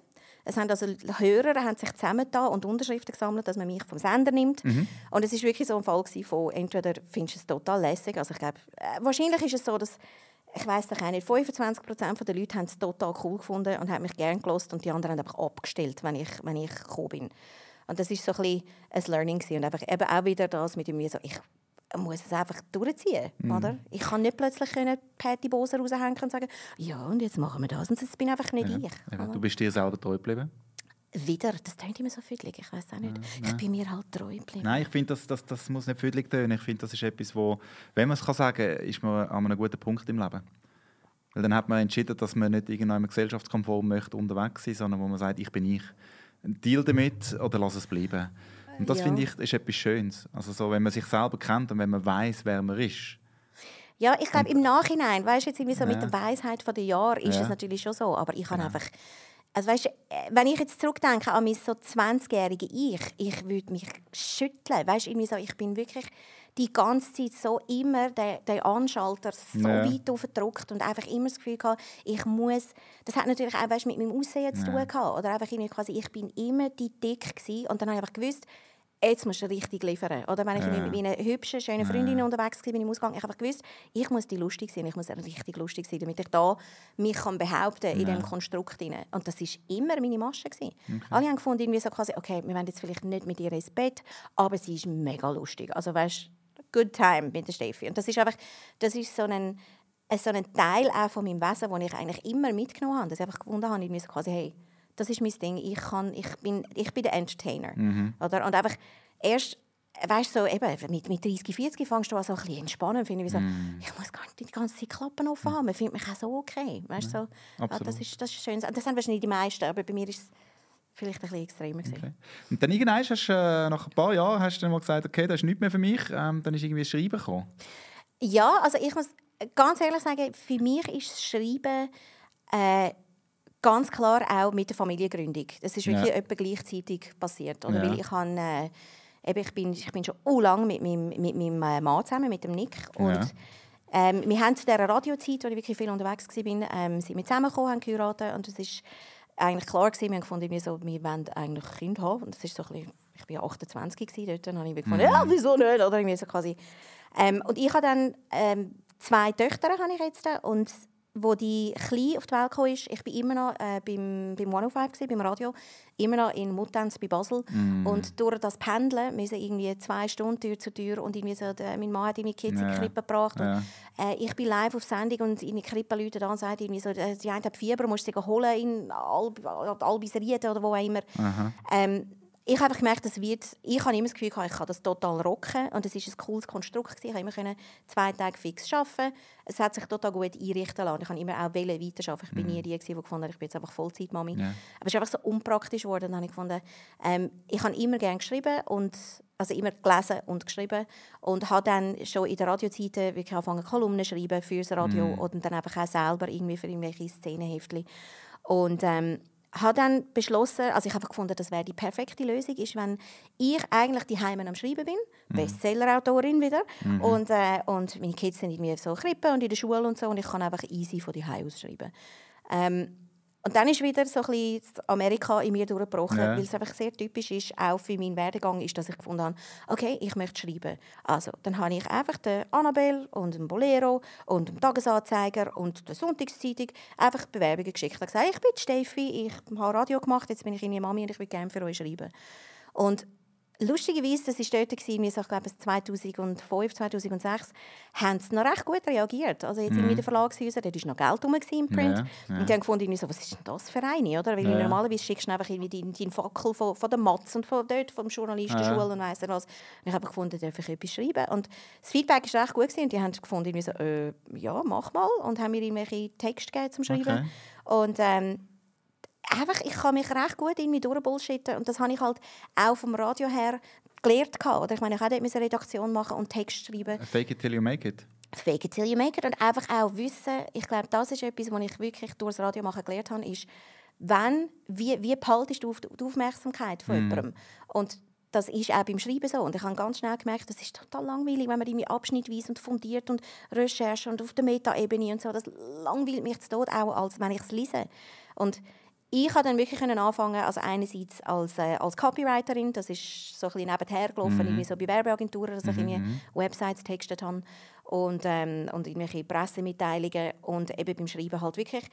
Es haben also Hörer haben sich zusammengetan und Unterschriften gesammelt, dass man mich vom Sender nimmt. Und es ist wirklich so ein Fall von entweder findest du es total lässig, also ich glaube, äh, wahrscheinlich ist es so, dass ich weiß doch auch nicht, 25 Prozent der Leute haben es total cool gefunden und haben mich gern gelost und die anderen haben einfach abgestellt, wenn ich, wenn ich gekommen bin. Und das ist so ein bisschen ein Learning gewesen. und einfach eben auch wieder das mit mir so, ich muss es einfach durchziehen, oder? Ich kann nicht plötzlich können Patty Boser raushängen und sagen, ja und jetzt machen wir das und das bin einfach nicht ich. Eben, oder? Du bist dir selber treu geblieben. Wieder, das klingt immer so füdlig, ich weiß auch nicht. Ich bin mir halt treu geblieben. Nein, ich finde, das, das, das muss nicht füdelig tönen. Ich finde, das ist etwas, wo, wenn man es kann sagen kann, ist man an einem guten Punkt im Leben. Weil dann hat man entschieden, dass man nicht irgendwann gesellschaftskonform möchte unterwegs sein, sondern wo man sagt, ich bin ich. Deal damit oder lass es bleiben. Und das Ja. finde ich ist etwas Schönes. Also so, wenn man sich selber kennt und wenn man weiß, wer man ist. Ja, ich glaube im Nachhinein, weißt du, jetzt irgendwie so mit Ja. der Weisheit der Jahre ist Ja. es natürlich schon so, aber ich habe einfach also weißt, du, wenn ich jetzt zurückdenke an mein so 20-jährige Ich, ich würde mich schütteln, weißt, irgendwie so, ich bin wirklich die ganze Zeit so immer den, den Anschalter so Ja. weit aufgedrückt und einfach immer das Gefühl gehabt, ich muss, das hat natürlich auch weißt, mit meinem Aussehen zu tun gehabt, oder einfach irgendwie quasi, ich bin immer die dick gewesen, und dann habe ich einfach gewusst, jetzt musst du richtig liefern. Oder wenn ich Ja. mit meinen hübschen, schönen Freundinnen unterwegs war, bin im Ausgang, ich habe gewusst, ich muss die lustig sein, ich muss richtig lustig sein, damit ich da mich kann behaupten in diesem Konstrukt hinein. Und das war immer meine Masche. Gewesen. Alle haben gefunden, irgendwie so quasi, okay, wir wollen jetzt vielleicht nicht mit ihr ins Bett, aber sie ist mega lustig. Also weißt, good time mit der Steffi. Und das ist einfach, das ist so ein, so ein Teil auch von meinem Wesen, den ich eigentlich immer mitgenommen habe, dass ich einfach gefunden habe, irgendwie so quasi, hey, das ist mein Ding, ich, kann, ich, bin, ich bin der Entertainer. Oder? Und einfach erst, weißt du, so, eben, mit, mit 30, 40 fängst du an so ein bisschen entspannen, finde ich, so, ich muss gar nicht die ganze Zeit Klappen offen haben, man findet mich auch so okay. Weißt, du, so, ah, das, ist, das ist schön. Das haben wahrscheinlich die meisten, aber bei mir ist es vielleicht ein bisschen extremer. gewesen. Okay. Und dann irgendwann hast du, äh, nach ein paar Jahren hast du dann mal gesagt, okay, das ist nichts mehr für mich. Ähm, dann ist irgendwie das Schreiben gekommen. Ja, also ich muss ganz ehrlich sagen, für mich ist das Schreiben äh, ganz klar auch mit der Familiengründung. Das ist wirklich Ja. etwa gleichzeitig passiert. Oder? Ja. Weil ich, habe, äh, eben, ich, bin, ich bin schon u lang mit meinem, mit meinem äh, Mann zusammen, mit dem Nick. Und, Ja. ähm, wir haben zu dieser Radiozeit, wo ich wirklich viel unterwegs war, ähm, sind wir zusammengekommen, haben geheiratet und es ist eigentlich klar gewesen, wir haben gefunden, wir, so, wir wollen eigentlich Kinder haben. Und das ist so ein bisschen, ich war ja 28 gewesen dort, dann habe ich gefunden, ja, wieso nicht? Oder irgendwie so quasi. Ähm, und ich habe dann ähm, zwei Töchter, habe ich jetzt, und wo die Kleine auf die Welt kam, ist, ich bin immer noch äh, beim, beim 105 gewesen, beim Radio, immer noch in Muttenz bei Basel. Und durch das Pendeln, wir sind irgendwie zwei Stunden Tür zu Tür und irgendwie so, der, mein Mann hat meine Kids in die Ja. Krippe gebracht. Ja. Und, äh, ich bin live auf Sendung und in die Krippe Leute da und sagen irgendwie so, äh, die eine hat Fieber, musst du sie holen in Alb Albisrieden oder wo auch immer. Ähm, ich habe gemerkt, das wird, ich habe immer das Gefühl, gehabt, ich kann das total rocken und es ist ein cooles Konstrukt gewesen. Ich konnte immer zwei Tage fix arbeiten. Es hat sich total gut einrichten lassen. Ich habe immer auch wollen weiterarbeiten. Ich bin nie die, gewesen, die gefunden ich bin jetzt einfach Vollzeitmami. Ja. Aber es ist einfach so unpraktisch geworden. Dann habe ich gefunden, ähm, ich habe immer gerne geschrieben und also immer gelesen und geschrieben und habe dann schon in der Radiozeiten wirklich angefangen Kolumnen zu schreiben fürs Radio und dann einfach auch selber irgendwie für irgendwelche Szenenheftchen. Und ähm, habe dann beschlossen, also ich habe gefunden, das wäre die perfekte Lösung, ist, wenn ich eigentlich die Heimen am Schreiben bin, Bestseller-Autorin wieder, und, äh, und meine Kids sind irgendwie so Krippe und in der Schule und so und ich kann einfach easy von die aus schreiben. Ähm, Und dann ist wieder so ein bisschen Amerika in mir durchgebrochen, Ja. weil es einfach sehr typisch ist, auch für meinen Werdegang, ist, dass ich gefunden habe, okay, ich möchte schreiben. Also, dann habe ich einfach den Annabelle und den Bolero und den Tagesanzeiger und der Sonntagszeitung einfach Bewerbungen geschickt. Ich habe gesagt, ich bin die Steffi, ich habe Radio gemacht, jetzt bin ich Ihre Mami und ich will gerne für euch schreiben. Und lustigerweise, das war dort, so, ich glaube, es 2005, 2006, haben sie noch recht gut reagiert. Also jetzt in den Verlagshäusern, dort war noch Geld rum im Print. Ja, ja. Und die haben gefunden, so, was ist denn das für eine? Oder? Weil Ja. normalerweise schickst du einfach irgendwie deinen, deinen Fackel von, von der Matz und von dort, vom Journalistenschule Ja. und weiss nicht was. Und ich habe gefunden, darf ich etwas schreiben? Und das Feedback war recht gut gewesen. und die haben gefunden, so, äh, ja, mach mal. Und haben mir irgendwelche Texte gegeben zum Schreiben. Okay. Und ähm, einfach, ich kann mich recht gut irgendwie durchbullshitten und das habe ich halt auch vom Radio her gelernt gehabt, oder? Ich meine, ich auch dort eine Redaktion machen und Text schreiben. Fake it till you make it. Fake it till you make it und einfach auch wissen, ich glaube, das ist etwas, was ich wirklich durch das Radio machen gelernt habe, ist, wenn, wie, wie behaltest du auf- die Aufmerksamkeit von jemandem? Und das ist auch beim Schreiben so. Und ich habe ganz schnell gemerkt, das ist total langweilig, wenn man irgendwie abschnittweise und fundiert und Recherche und auf der Metaebene und so. Das langweilt mich zu Tod, auch als wenn ich es lese. Und ich habe dann wirklich können anfangen, also einerseits als, äh, als Copywriterin, das ist so ein bisschen nebenher gelaufen, irgendwie so bei Werbeagenturen, dass ich irgendwie Websites textet habe und, ähm, und irgendwelche Pressemitteilungen und eben beim Schreiben halt wirklich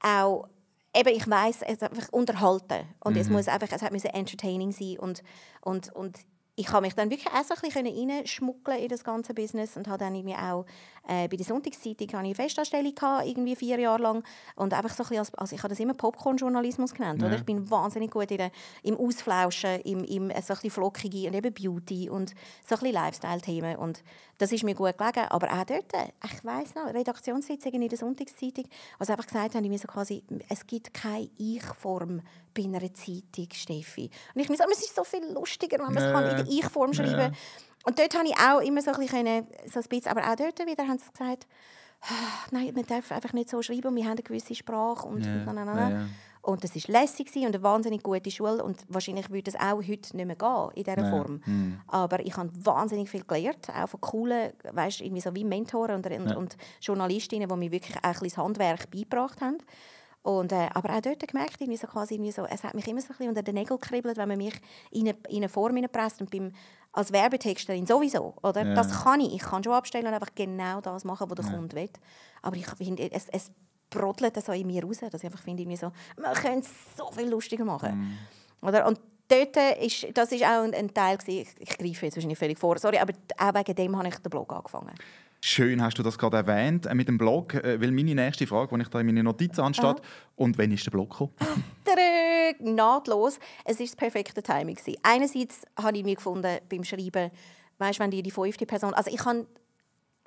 auch eben, ich weiß es einfach unterhalten und es muss einfach, es hat müssen entertaining sein und, und, und ich habe mich dann wirklich auch so ein bisschen reinschmuggeln in das ganze Business und habe dann irgendwie auch äh, bei der Sonntagszeitung habe ich eine Festanstellung gehabt, irgendwie vier Jahre lang. Und einfach so ein bisschen als, also ich habe das immer Popcorn-Journalismus genannt, oder? Ich bin wahnsinnig gut in der, im Ausflauschen, im, im äh, so ein bisschen flockige und eben Beauty und so ein bisschen Lifestyle-Themen. Und das ist mir gut gelegen, aber auch dort, äh, ich weiss noch, Redaktionssitzungen in der Sonntagszeitung, was einfach gesagt haben, die mir so quasi, es gibt keine Ich-Form bei einer Zeitung, Steffi. Und ich aber es ist so viel lustiger, wenn man es kann in der Ich-Form schreiben Und dort habe ich auch immer so ein bisschen, so ein bisschen aber auch dort wieder haben sie gesagt, «Ah, nein, man darf einfach nicht so schreiben und wir haben eine gewisse Sprache und, und, na, na, na. ja, ja. und das war lässig und eine wahnsinnig gute Schule und wahrscheinlich würde es auch heute nicht mehr gehen in dieser Ja, Form. hm. Aber ich habe wahnsinnig viel gelernt, auch von coolen, weißt, irgendwie so wie Mentoren und, und, und Journalistinnen, die mir wirklich auch ein bisschen das Handwerk beigebracht haben. Und, äh, aber auch dort gemerkt, irgendwie so quasi irgendwie so, es hat mich immer so ein bisschen unter den Nägeln gekribbelt, wenn man mich in eine, in eine Form hineinpresst. Und beim, als Werbetexterin sowieso. Oder? Ja. Das kann ich. Ich kann schon abstellen und einfach genau das machen, was der Ja. Kunde will. Aber ich finde, es, es brodelt so in mir raus, dass ich einfach finde, so, man könnte es so viel lustiger machen. Mhm. Oder? Und dort ist, das ist auch ein, ein Teil, gewesen, ich, ich greife jetzt wahrscheinlich völlig vor, sorry, aber auch wegen dem habe ich den Blog angefangen. Schön hast du das gerade erwähnt äh, mit dem Blog, äh, weil meine nächste Frage, die ich da in meine Notizen ansteht, und wann ist der Blog gekommen? Nahtlos. Es war das perfekte Timing. Einerseits habe ich mir gefunden beim Schreiben, weißt, wenn die die fünfte Person, also ich habe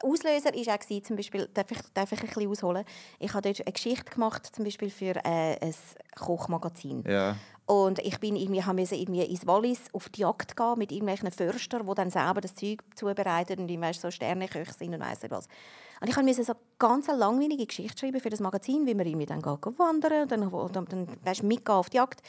Auslöser war auch gewesen, zum Beispiel, darf ich, darf ich ein bisschen ausholen? Ich habe dort eine Geschichte gemacht, zum Beispiel für äh, ein Kochmagazin. Ja. Und ich bin irgendwie, habe müssen irgendwie ins Wallis auf die Jagd gehen mit irgendwelchen Förstern, die dann selber das Zeug zubereiten und weißt, so Sterneköche sind und weiss was. Und ich musste so ganz eine langweilige Geschichte schreiben für das Magazin, wie wir irgendwie dann gehen wandern und dann, und dann, dann weißt, mitgehen auf die Jagd.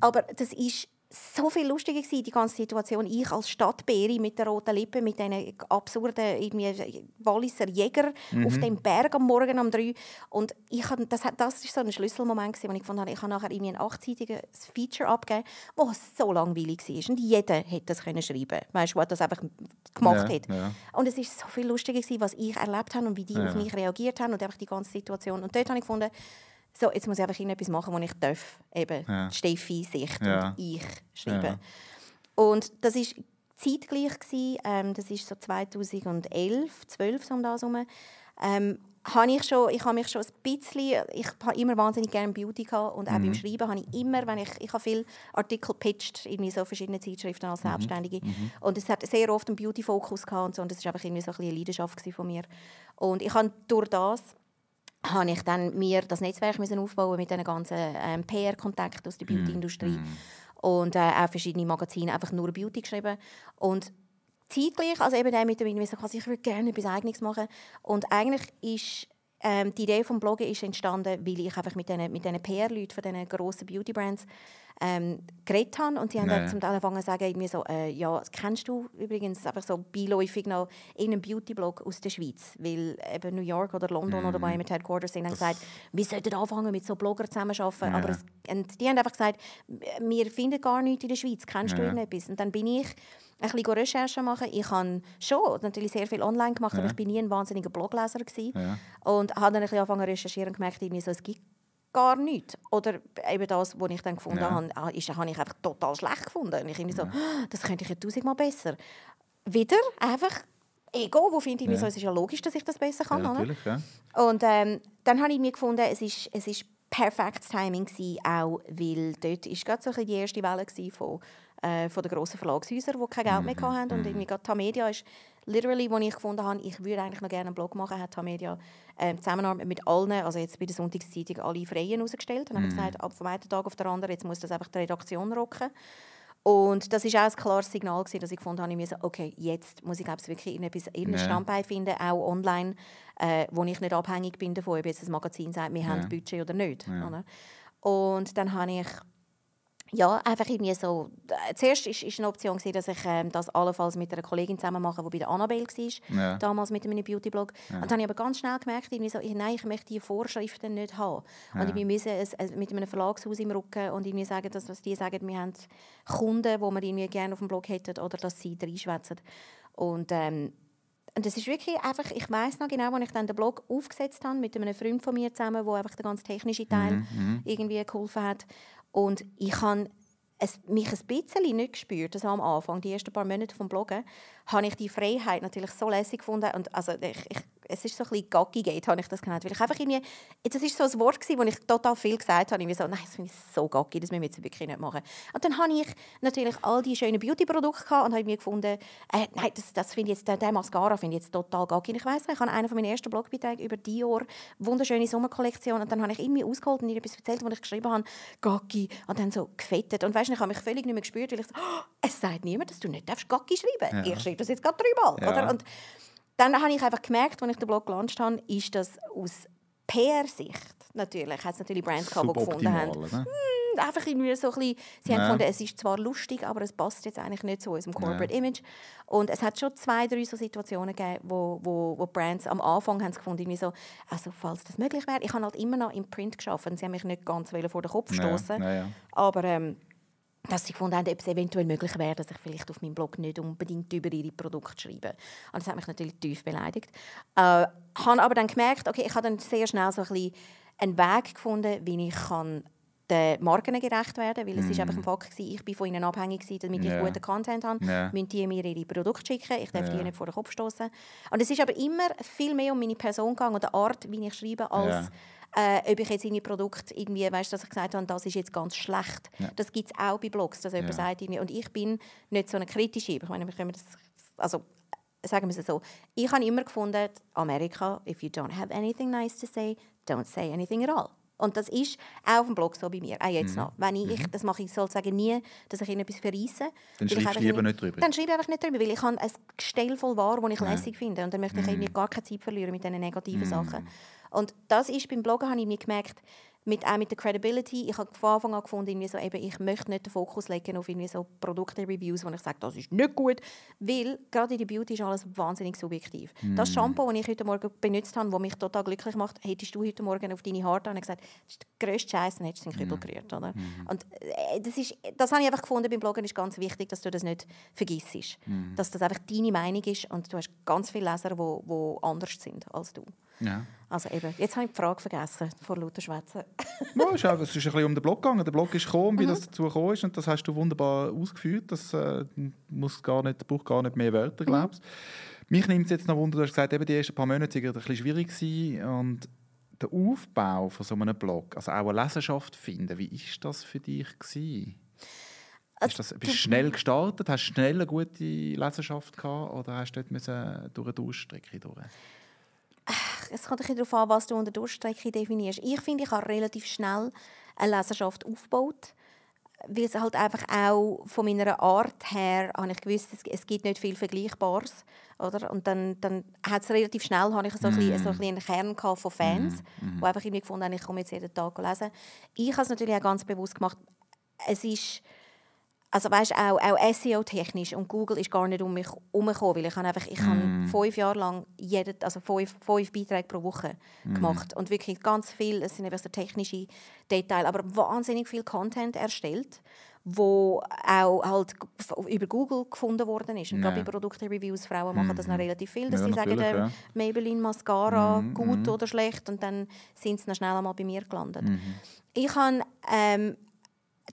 Aber das ist so viel lustiger gewesen, die ganze Situation. Ich als Stadtbeere mit der roten Lippe, mit diesen absurden irgendwie Walliser Jäger auf dem Berg am Morgen um drei. Und ich hab, das, das ist so ein Schlüsselmoment gewesen, wo ich habe, ich habe nachher irgendwie ein achtseitiges Feature abgegeben, das so langweilig war. Und jeder hätte das können schreiben weißt du, der das einfach gemacht Ja, hat. ja. Und es war so viel lustiger, gewesen, was ich erlebt habe und wie die Ja. auf mich reagiert haben und einfach die ganze Situation. Und dort habe ich gefunden, so, jetzt muss ich einfach etwas machen, wo ich darf, eben Ja. die Steffi-Sicht Ja. und ich schreiben. Ja. Und das war zeitgleich, gewesen, ähm, das ist so 2011, 12 so um das herum, ähm, habe ich, schon, ich habe mich schon ein bisschen, ich habe immer wahnsinnig gerne Beauty gehabt und auch beim Schreiben habe ich immer, wenn ich, ich habe viele Artikel pitched, irgendwie so verschiedene Zeitschriften als Selbstständige und es hat sehr oft einen Beauty-Fokus gehabt und so und das war einfach irgendwie so ein bisschen eine Leidenschaft von mir und ich habe durch das habe ich dann mir das Netzwerk müssen aufbauen mit diesen ganzen ähm, PR-Kontakten aus der Beauty-Industrie. und äh, auch verschiedene Magazine einfach nur Beauty geschrieben. Und zeitgleich, also eben mit dem quasi, ich würde gerne etwas Eigenes machen. Und eigentlich ist ähm, die Idee vom Bloggen ist entstanden, weil ich einfach mit diesen mit diesen PR-Leuten von diesen grossen Beauty-Brands ähm, geredet habe. Und sie haben dann zum Teil angefangen zu sagen, irgendwie so, äh, ja, kennst du übrigens einfach so beiläufig noch irgendeinen Beauty-Blog aus der Schweiz? Weil eben New York oder London oder wo immer die Headquarters sind, haben gesagt, wir sollten anfangen mit so Bloggern zusammenzuarbeiten. Ja. Aber es, und die haben einfach gesagt, wir finden gar nichts in der Schweiz, kennst du Ja. irgendetwas? Und dann bin ich ein bisschen Recherche machen. Ich habe schon natürlich sehr viel online gemacht, aber Ja. ich bin nie ein wahnsinniger Blogleser gewesen. Ja. Und habe dann ein bisschen angefangen zu recherchieren und gemerkt, irgendwie so, es gibt gar nichts. Oder eben das, was ich dann gefunden Ja. habe, ah, ist, habe ich einfach total schlecht gefunden. Und ich irgendwie so, «Ah, das könnte ich ja tausendmal besser. Wieder einfach Ego, wo finde ich Ja. so, es ist ja logisch, dass ich das besser kann. Ja, oder? natürlich, ja. Und ähm, dann habe ich mir gefunden, es ist, es ist perfektes Timing gewesen, auch weil dort ist gerade so die erste Welle von, äh, von den grossen Verlagshäusern, die kein Geld mehr hatten. Und irgendwie gerade Tamedia ist literally, wo ich gefunden habe, ich würde eigentlich noch gerne einen Blog machen, hat Tamedia äh, Zusammenarbeit mit allen, also jetzt bei der Sonntagszeitung, alle Freien herausgestellt. Und habe gesagt, ab vom einen Tag auf den anderen, jetzt muss das einfach die Redaktion rocken. Und das war auch ein klares Signal, gewesen, dass ich gefunden habe, ich muss, okay, jetzt muss ich glaube ich, wirklich irgendetwas, irgendein Ja. Standbein finden, auch online, äh, wo ich nicht abhängig bin davon, ob jetzt das Magazin sagt, wir haben Budget oder nicht. Ja. Oder? Und dann habe ich ja, einfach irgendwie so. äh, Zuerst ist, ist eine Option, dass ich ähm, das allenfalls mit einer Kollegin zusammen mache, die bei der Annabelle war, Ja. damals mit meinem Beauty-Blog. Und dann habe ich aber ganz schnell gemerkt, irgendwie so, ich- nein, ich möchte diese Vorschriften nicht haben. Und wir müssen es, es mit einem Verlagshaus im Rücken und irgendwie sagen, dass, dass die sagen, wir haben Kunden, die wir irgendwie gerne auf dem Blog hätten oder dass sie reinschwätzen. Und ähm, und das ist wirklich einfach, ich weiß noch genau, als ich dann den Blog aufgesetzt habe mit einem Freund von mir zusammen, der einfach den ganzen technischen Teil irgendwie geholfen hat. Und ich habe mich ein bisschen nicht gespürt, also am Anfang, die ersten paar Monate vom Bloggen, habe ich die Freiheit natürlich so lässig gefunden und also ich, ich, es ist so ein bisschen Gaggy-Gate, habe ich das genannt, weil ich einfach irgendwie, das ist so ein Wort gewesen, wo ich total viel gesagt habe, irgendwie so, nein, das finde ich so gaggy, das müssen wir jetzt wirklich nicht machen. Und dann habe ich natürlich all die schönen Beauty-Produkte gehabt und habe mir gefunden, äh, nein, das, das finde ich jetzt, der, der Mascara finde ich jetzt total gaggy. Ich noch, ich habe einen von meinen ersten Blogbeiträgen über Dior, wunderschöne Sommerkollektion und dann habe ich irgendwie ausgeholt und ihr etwas erzählt, wo ich geschrieben habe, gaggy und dann so gefettet und weißt, du, ich habe mich völlig nicht mehr gespürt, weil ich so, oh, es sagt niemand, dass du nicht darfst gaggy schreiben Ja. Ich schreibe das jetzt gerade dreimal, Ja. oder? Und dann habe ich einfach gemerkt, als ich den Blog gelauncht habe, ist das aus PR-Sicht natürlich, hat es natürlich Brands gehabt, die gefunden haben, und einfach irgendwie so ein bisschen, sie haben Ja. gefunden, es ist zwar lustig, aber es passt jetzt eigentlich nicht zu unserem Corporate Image. Und es hat schon zwei, drei so Situationen gegeben, wo, wo, wo Brands am Anfang haben gefunden, irgendwie so, also falls das möglich wäre, ich habe halt immer noch im Print geschafft, sie haben mich nicht ganz vor den Kopf Ja, stoßen, ja, ja. aber ähm, dass sie gefunden haben, ob es eventuell möglich wäre, dass ich vielleicht auf meinem Blog nicht unbedingt über ihre Produkte schreibe. Und das hat mich natürlich tief beleidigt. Äh, habe aber dann gemerkt, okay, ich habe dann sehr schnell so ein bisschen einen Weg gefunden, wie ich kann den Marken gerecht werden weil es ist einfach ein Fakt gewesen, ich bin von ihnen abhängig gewesen, damit Ja. ich guten Content habe, Ja. müssen die mir ihre Produkte schicken, ich darf Ja. die nicht vor den Kopf stoßen. Und es ist aber immer viel mehr um meine Person gegangen und die Art, wie ich schreibe, als äh, ob ich jetzt irgendwie Produkt irgendwie, weißt, dass ich gesagt habe, das ist jetzt ganz schlecht. Ja. Das gibt es auch bei Blogs, dass jemand Ja. sagt, irgendwie, und ich bin nicht so eine kritische. Ich meine, wir können das, also sagen wir es so, ich habe immer gefunden, Amerika, if you don't have anything nice to say, don't say anything at all. Und das ist auch auf dem Blog so bei mir, auch Mhm. jetzt noch. Wenn ich, das mache ich sozusagen nie, dass ich irgendetwas verreisse. Dann weil ich lieber nicht drüber. Dann schreibe ich einfach nicht drüber, weil ich habe ein Gestell voll wahr, das ich Ja. Mhm. lässig finde. Und dann möchte ich irgendwie gar keine Zeit verlieren mit diesen negativen Sachen. Und das ist beim Bloggen, habe ich mir gemerkt, mit, auch mit der Credibility, ich habe von Anfang an gefunden, irgendwie so, eben, ich möchte nicht den Fokus legen auf irgendwie so Produkte-Reviews, wo ich sage, das ist nicht gut, weil gerade in der Beauty ist alles wahnsinnig subjektiv. Das Shampoo, das ich heute Morgen benutzt habe, das mich total glücklich macht, hättest du heute Morgen auf deine Haare und gesagt, das ist der grösste Scheiß, dann hättest du den Kübel gerührt. Oder? Und äh, das, ist, das habe ich einfach gefunden, beim Bloggen ist ganz wichtig, dass du das nicht vergisst. Dass das einfach deine Meinung ist und du hast ganz viele Leser, die anders sind als du. Ja. Also eben, jetzt habe ich die Frage vergessen, vor lauter Schwätzen. Ja, es ist ein bisschen um den Blog gegangen. Der Blog ist gekommen, Mhm. wie das dazu gekommen ist. Und das hast du wunderbar ausgeführt. Das äh, muss gar nicht, braucht gar nicht mehr Wörter, Mhm. glaubst Mich nimmt es jetzt noch Wunder, du hast gesagt, eben die ersten paar Monate waren ein bisschen schwierig. Gewesen. Und der Aufbau von so einem Blog, also auch eine Leserschaft finden, wie war das für dich? Gewesen? Ist das, bist du schnell gestartet? Hast du schnell eine gute Leserschaft gehabt? Oder hast du dort müssen durch eine Durchstrecke durch? Es kommt ein darauf an, was du unter Durchstrecke definierst. Ich finde, ich habe relativ schnell eine Leserschaft aufgebaut, weil es halt einfach auch von meiner Art her, habe ich gewusst, es, es gibt nicht viel Vergleichbares, oder? Und dann, dann hat es relativ schnell, habe ich so ein, bisschen, so ein bisschen einen Kern gehabt von Fans, die einfach irgendwie gefunden haben, ich komme jetzt jeden Tag lesen. Ich habe es natürlich auch ganz bewusst gemacht, es ist also weißt, auch, auch SEO-technisch und Google ist gar nicht um mich herumgekommen, weil ich habe einfach, ich mm. habe fünf Jahre lang jeden, also fünf, fünf Beiträge pro Woche mm. gemacht und wirklich ganz viel, es sind eben so technische Details, aber wahnsinnig viel Content erstellt, wo auch halt über Google gefunden worden ist. Und ja. gerade bei Produktreviews, Frauen machen das noch mhm. relativ viel, dass ja, sie sagen, ja. Maybelline Mascara mm, gut mm. oder schlecht und dann sind sie noch schnell einmal bei mir gelandet. -hmm. Ich habe ähm,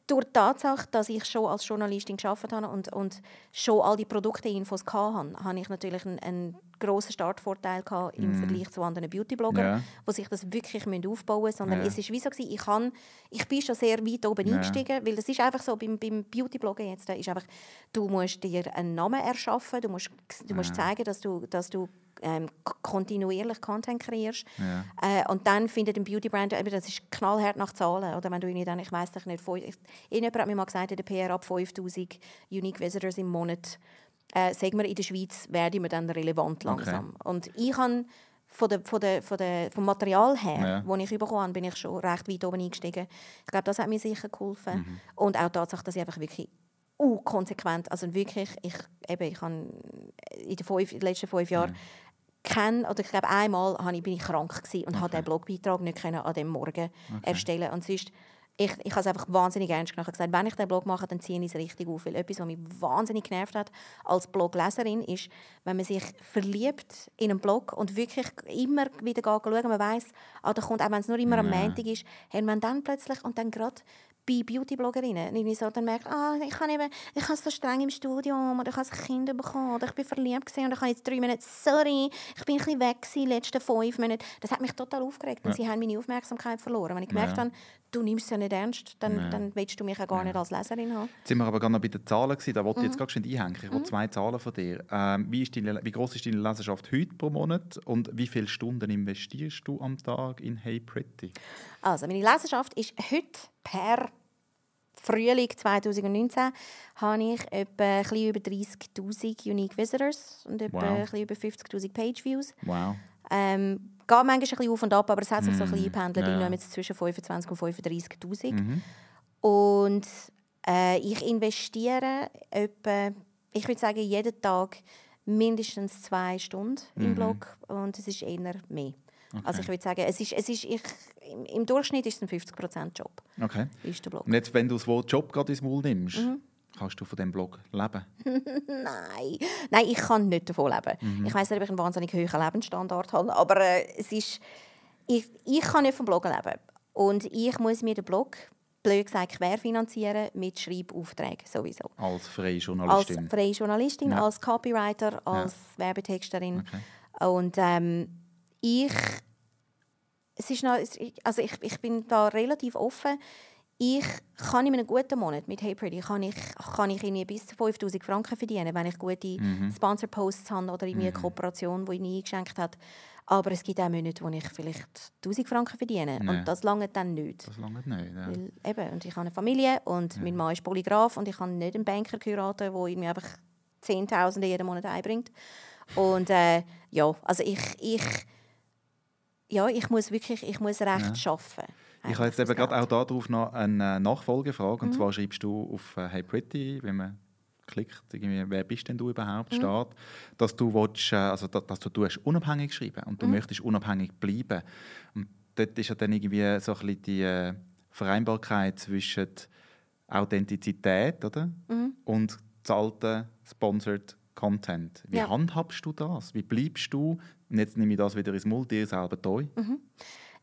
durch die Tatsache, dass ich schon als Journalistin gearbeitet habe und, und schon all die Produktinfos hatte, habe ich natürlich einen, einen grossen Startvorteil gehabt im mm. Vergleich zu anderen Beauty-Bloggern, yeah. die sich das wirklich aufbauen müssen. Sondern yeah. es ist wie so, ich, kann, ich bin schon sehr weit oben yeah. eingestiegen, weil das ist einfach so, beim, beim Beauty-Bloggen jetzt, ist einfach, du musst dir einen Namen erschaffen, du musst, du musst zeigen, dass du, dass du ähm, kontinuierlich Content kreierst. Ja. Äh, und dann findet ein Beauty Brand, das ist knallhart nach Zahlen. Oder wenn du irgendwie dann, ich weiß nicht, irgendjemand hat mir mal gesagt, in der PR ab 5000 Unique Visitors im Monat, äh, sagen wir, in der Schweiz werde ich dann relevant langsam. Okay. Und ich habe von der, von der, von der, vom Material her, ja. das ich bekommen habe, bin ich schon recht weit oben eingestiegen. Ich glaube, das hat mir sicher geholfen. Mhm. Und auch die Tatsache, dass ich einfach wirklich uh, konsequent, also wirklich, ich, eben, ich habe in den, fünf, in den letzten fünf Jahren mhm kenne, oder ich glaube einmal habe ich, bin ich krank gewesen und okay. habe den Blogbeitrag nicht können an dem Morgen okay. erstellen und sonst ich, ich habe es einfach wahnsinnig ernst genommen. gesagt, wenn ich den Blog mache, dann ziehe ich es richtig auf. Weil etwas, was mich wahnsinnig genervt hat als Blogleserin, ist, wenn man sich verliebt in einen Blog und wirklich immer wieder schauen, man weiß, ah, da kommt, auch wenn es nur immer am Montag ist, haben man dann plötzlich und dann gerade bei Beauty-Bloggerinnen. Irgendwie so, dann merkt, ah, ich habe eben, ich habe so streng im Studium oder ich habe ein Kind bekommen oder ich bin verliebt gewesen, und ich habe jetzt drei Monate, sorry, ich bin ein bisschen weg gewesen, die letzten fünf Monate. Das hat mich total aufgeregt und ja. sie haben meine Aufmerksamkeit verloren. Wenn ich gemerkt ja. habe, du nimmst es ja nicht ernst, dann, ja. dann willst du mich ja gar nicht als Leserin haben. Jetzt sind wir aber gerade noch bei den Zahlen gewesen. da wollte ich jetzt mhm. gerade einhängen. Ich mhm. zwei Zahlen von dir. Ähm, wie, ist deine, wie groß ist deine Leserschaft heute pro Monat und wie viele Stunden investierst du am Tag in Hey Pretty? Also, meine Leserschaft ist heute per Frühling 2019 habe ich etwa ein über 30'000 Unique Visitors und etwa wow. über 50'000 Page-Views. Wow. Ähm, geht manchmal ein bisschen auf und ab, aber es hat sich mm. so ein bisschen mhm. eingependelt. Ja. Ich jetzt zwischen 25 und 35'000. Mhm. Und äh, ich investiere etwa, ich würde sagen, jeden Tag mindestens zwei Stunden mhm. im Blog und es ist eher mehr. Okay. Also ich würde sagen, es ist, es ist, ich, im, Durchschnitt ist es ein 50%-Job. Okay. Ist der Blog. Und jetzt, wenn du das Wort Job gerade ins Maul nimmst, mhm. Kannst du von diesem Blog leben? Nein. Nein, ich kann nicht davon leben. Mhm. Ich weiß nicht, ob ich einen wahnsinnig hohen Lebensstandard habe, aber äh, es ist, ich, ich kann nicht vom Bloggen leben. Und ich muss mir den Blog blöd gesagt querfinanzieren mit Schreibaufträgen sowieso. Als freie Journalistin? Als freie Journalistin, ja. als Copywriter, als ja. Werbetexterin. Okay. Und ähm, ich, es ist noch, also ich, ich bin da relativ offen. Ich kann in einem guten Monat mit Hey Pretty kann ich, kann ich irgendwie bis zu 5000 Franken verdienen, wenn ich gute mhm. Sponsor-Posts habe oder irgendwie eine mhm. Kooperation, die ich nie eingeschenkt habe. Aber es gibt auch Monate, wo ich vielleicht 1000 Franken verdiene. Nee. Und das lange dann nicht. Das lange nicht, ja. Weil, eben, und ich habe eine Familie und ja. mein Mann ist Polygraph und ich kann nicht einen Banker heiraten, der irgendwie einfach Zehntausende jeden Monat einbringt. Und äh, ja, also ich, ich ja, ich muss wirklich ich muss recht ja. arbeiten. Ich habe jetzt eben gerade auch darauf noch eine Nachfolgefrage. Und mhm. zwar schreibst du auf äh, Hey Pretty, wenn man klickt, irgendwie, wer bist denn du überhaupt, mhm. steht, dass du, willst, äh, also, dass du tust, unabhängig schreiben und du mhm. möchtest unabhängig bleiben. Und dort ist ja dann irgendwie so ein bisschen die äh, Vereinbarkeit zwischen Authentizität oder? Mhm. und zahlten Sponsored Content. Wie ja. handhabst du das? Wie bleibst du und jetzt nehme ich das wieder ins Multi, dir selber treu. Mhm.